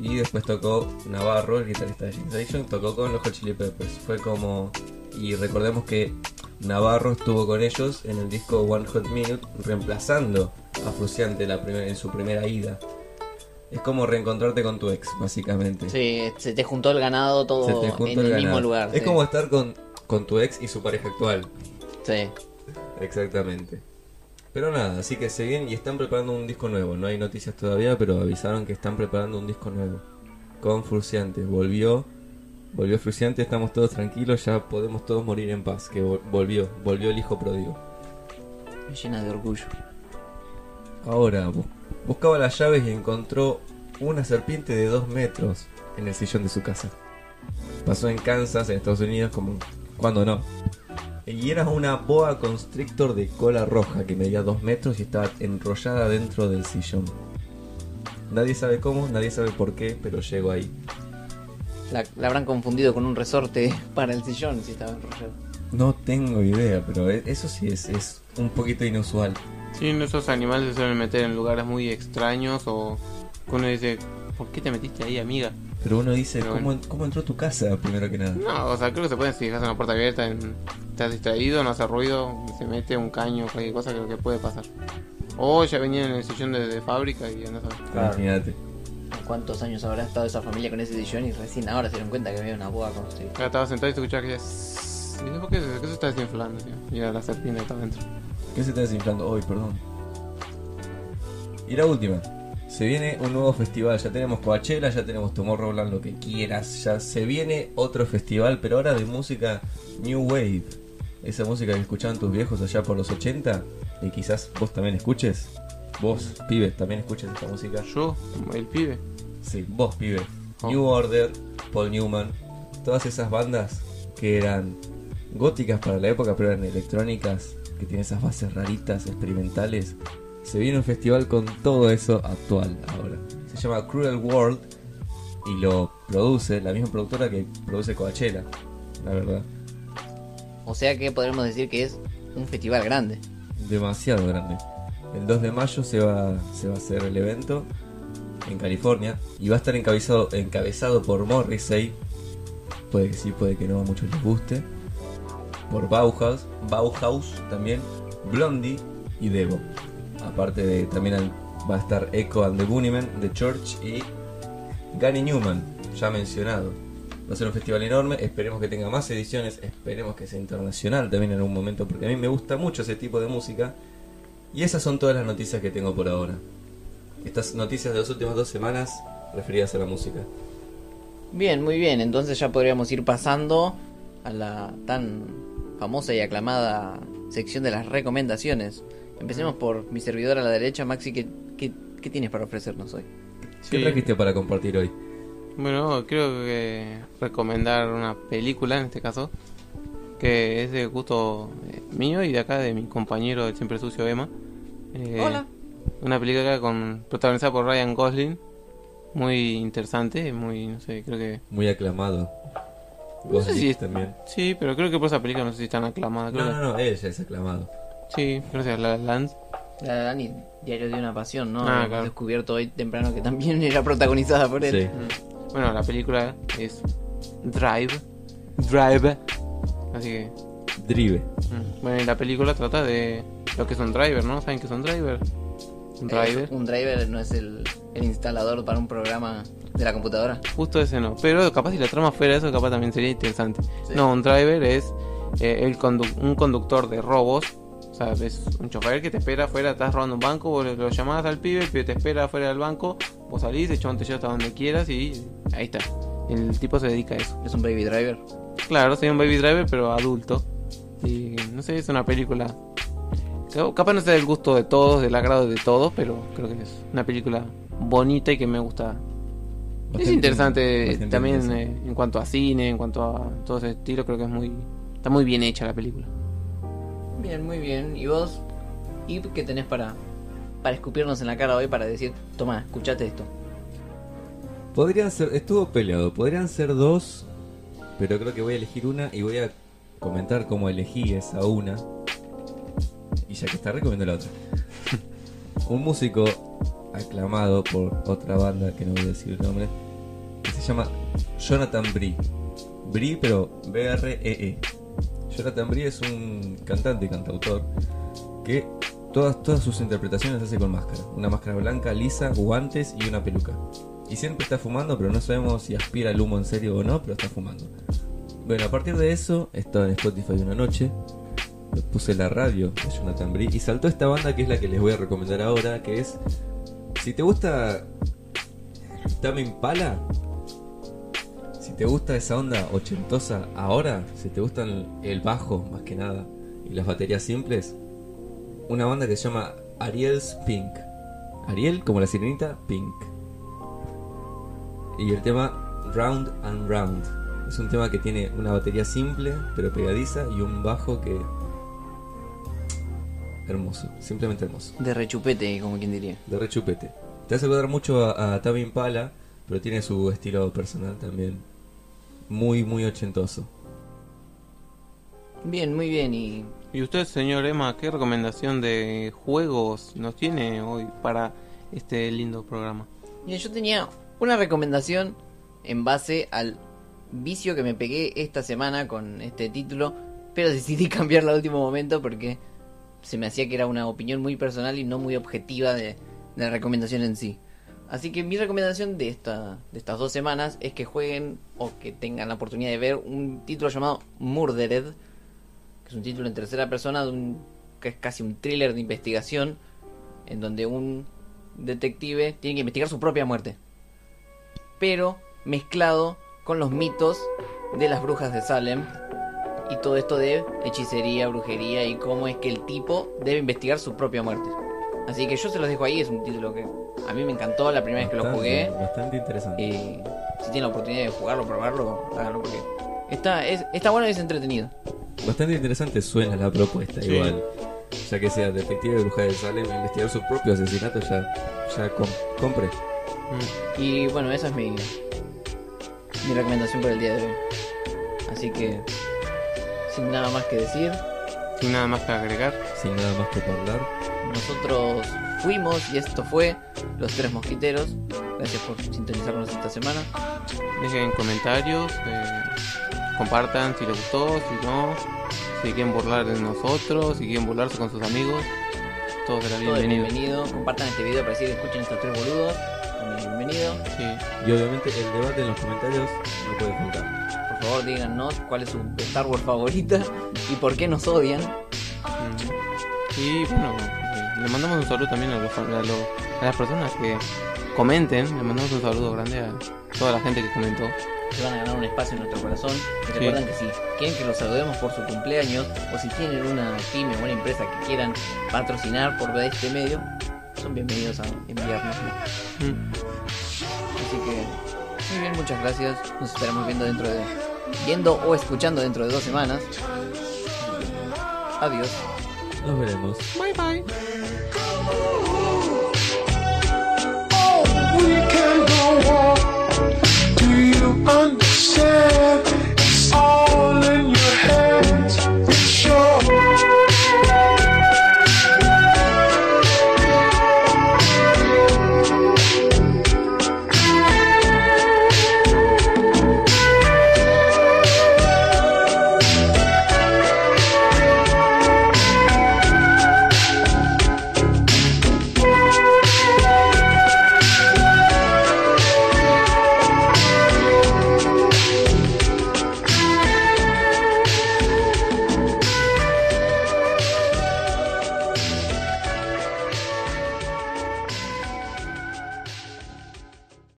Y después tocó Navarro, el guitarrista de Addiction, tocó con los Hot Chili Peppers. Fue como... Y recordemos que Navarro estuvo con ellos en el disco One Hot Minute, reemplazando a Fruciante la en su primera ida. Es como reencontrarte con tu ex, básicamente. Sí, se te juntó el ganado todo en el mismo lugar. Es sí. como estar con, con tu ex y su pareja actual. Sí. Exactamente. Pero nada, así que se vienen y están preparando un disco nuevo. No hay noticias todavía, pero avisaron que están preparando un disco nuevo. Con Fruciante. Volvió. Volvió Fruciante, estamos todos tranquilos, ya podemos todos morir en paz. Que vol- volvió, volvió el hijo pródigo. Me llena de orgullo. Ahora, bu- buscaba las llaves y encontró una serpiente de 2 metros en el sillón de su casa. Pasó en Kansas, en Estados Unidos, como cuando no. Y era una boa constrictor de cola roja que medía 2 metros y estaba enrollada dentro del sillón. Nadie sabe cómo, nadie sabe por qué, pero llegó ahí. La, la habrán confundido con un resorte para el sillón si estaba enrollado. No tengo idea, pero e- eso sí es, es un poquito inusual. Sí, esos animales se suelen meter en lugares muy extraños o que uno dice, ¿por qué te metiste ahí, amiga? Pero uno dice, Pero ¿cómo, bueno. ¿cómo entró a tu casa primero que nada? No, o sea, creo que se pueden si dejas una puerta abierta, en- estás distraído, no hace ruido, se mete un caño, cualquier cosa, creo que puede pasar. O ya venían en el sillón de, de fábrica y andas a ver. Claro. Imagínate. ¿Cuántos años habrá estado esa familia con ese sillón y recién ahora se dieron cuenta que había una boa construida? Ya estaba sentado y te escuchaba que decía, y dije, ¿por qué, se- qué se está desinflando, tío? Y era la serpiente que estaba dentro. ¿Qué se está desinflando hoy? Perdón. Y la última. Se viene un nuevo festival. Ya tenemos Coachella, ya tenemos Tomorrowland, lo que quieras. Ya se viene otro festival, pero ahora de música New Wave. Esa música que escuchaban tus viejos allá por los 80 y quizás vos también escuches. Vos, pibe, también escuches esta música. Yo, el pibe. Sí, vos, pibe. Oh. New Order, Paul Newman. Todas esas bandas que eran góticas para la época, pero eran electrónicas, que tienen esas bases raritas, experimentales. Se viene un festival con todo eso actual ahora. Se llama Cruel World y lo produce la misma productora que produce Coachella. la verdad. O sea que podremos decir que es un festival grande. Demasiado grande. El 2 de mayo se va, se va a hacer el evento en California y va a estar encabezado, encabezado por Morrissey. Puede que sí, puede que no, a muchos les guste. Por Bauhaus, Bauhaus también, Blondie y Devo. Aparte de también va a estar Echo and the Bunnymen, The Church y Gary Newman, ya mencionado. Va a ser un festival enorme, esperemos que tenga más ediciones, esperemos que sea internacional también en algún momento, porque a mí me gusta mucho ese tipo de música. Y esas son todas las noticias que tengo por ahora. Estas noticias de las últimas dos semanas referidas a la música. Bien, muy bien. Entonces ya podríamos ir pasando a la tan famosa y aclamada sección de las recomendaciones. Empecemos por mi servidor a la derecha. Maxi, ¿qué, qué, qué tienes para ofrecernos hoy? ¿Qué trajiste para compartir hoy? Bueno, creo que recomendar una película en este caso, que es de gusto eh, mío y de acá de mi compañero del Siempre Sucio Emma. Eh, Hola. Una película con protagonizada por Ryan Gosling, muy interesante, muy, no sé, creo que... Muy aclamado. No sé si es- también. Sí, pero creo que por esa película no sé si es tan aclamada. Creo No, no, no, ella es aclamado. Que... Sí, gracias a La La Land. La La Land y Diario de una Pasión, ¿no? Ah, claro. descubierto hoy temprano que también era protagonizada por él. Sí. Mm. Bueno, la película es Drive. Drive. Así que... Drive. Mm. Bueno, y la película trata de lo que es un driver, ¿no? ¿Saben qué es un driver? Un driver. Eh, un driver no es el, el instalador para un programa de la computadora. Justo ese no. Pero capaz si la trama fuera eso, capaz también sería interesante. Sí. No, un driver es eh, el condu- un conductor de robos. O sea, es un chofer que te espera afuera, estás robando un banco, vos lo, llamás al pibe, el pibe te espera afuera del banco, vos salís, el chabón te lleva hasta donde quieras y ahí está. El tipo se dedica a eso. Es un baby driver. Claro, soy un baby driver, pero adulto. Y no sé, es una película. Capaz no sea del gusto de todos, del agrado de todos, pero creo que es una película bonita y que me gusta. es interesante también eh, en cuanto a cine, en cuanto a todo ese estilo, creo que es muy. Está muy bien hecha la película. Bien, muy bien. ¿Y vos? ¿Y qué tenés para, para escupirnos en la cara hoy para decir, toma, escuchate esto? Podrían ser, estuvo peleado, podrían ser dos, pero creo que voy a elegir una y voy a comentar cómo elegí esa una. Y ya que está, recomiendo la otra. Un músico aclamado por otra banda, que no voy a decir el nombre, que se llama Jonathan Bree. Bree, pero B-R-E-E. Jonathan Bree es un cantante y cantautor que todas, sus interpretaciones hace con máscara. Una máscara blanca, lisa, guantes y una peluca. Y siempre está fumando, pero no sabemos si aspira el humo en serio o no, pero está fumando. Bueno, a partir de eso, estaba en Spotify una noche, puse la radio de Jonathan Bree y saltó esta banda que es la que les voy a recomendar ahora, que es... Si te gusta Tame Impala, te gusta esa onda ochentosa ahora, si te gustan el bajo más que nada y las baterías simples, una banda que se llama Ariel's Pink. Ariel como la sirenita, Pink. Y el tema Round and Round. Es un tema que tiene una batería simple pero pegadiza y un bajo que... Hermoso, simplemente hermoso. De rechupete, como quien diría. De rechupete. Te hace acordar mucho a, a Impala, pero tiene su estilo personal también. Muy, muy ochentoso. Bien, muy bien. Y ¿Y usted, señor Emma, qué recomendación de juegos nos tiene hoy para este lindo programa? Mira, yo tenía una recomendación en base al vicio que me pegué esta semana con este título, pero decidí cambiarlo al último momento porque se me hacía que era una opinión muy personal y no muy objetiva de, de la recomendación en sí. Así que mi recomendación de, esta, de estas dos semanas es que jueguen o que tengan la oportunidad de ver un título llamado Murdered, que es un título en tercera persona de un, que es casi un thriller de investigación en donde un detective tiene que investigar su propia muerte. Pero mezclado con los mitos de las brujas de Salem y todo esto de hechicería, brujería y cómo es que el tipo debe investigar su propia muerte. Así que yo se los dejo ahí, es un título que a mí me encantó la primera vez que lo jugué. Bastante interesante. Y si tienen la oportunidad de jugarlo, probarlo, háganlo porque está, es, está bueno y es entretenido. Bastante interesante suena la propuesta Sí. igual. Ya que sea detective de bruja de Salem investigar su propio asesinato, ya, ya com- compre. Mm. Y bueno, esa es mi, mi recomendación por el día de hoy. Así que, sin nada más que decir, Sin nada más que agregar. Sin nada más que hablar. Nosotros fuimos y esto fue Los Tres Mosquiteros. Gracias por sintonizarnos esta semana. Dejen comentarios. eh, compartan si les gustó, si no. Si quieren burlar de nosotros, si quieren burlarse con sus amigos. Todo será Todo es bienvenido. bienvenido. Compartan este video para decir escuchen estos tres boludos. Bienvenido. Sí. Y obviamente el debate en los comentarios no puede faltar. Por favor, díganos cuál es su Star Wars favorita y por qué nos odian. Mm. Y bueno, le mandamos un saludo también a, los, a, los- a las personas que comenten. Le mandamos un saludo grande a toda la gente que comentó. Se van a ganar un espacio en nuestro corazón. Y recuerden que si quieren que los saludemos por su cumpleaños o si tienen una pyme o una empresa que quieran patrocinar por este medio, son bienvenidos a enviarnos. Mm. Así que, muy bien, muchas gracias. Nos estaremos viendo dentro de. viendo o escuchando dentro de dos semanas. Adiós. Nos veremos. Bye bye. understand? It's all in your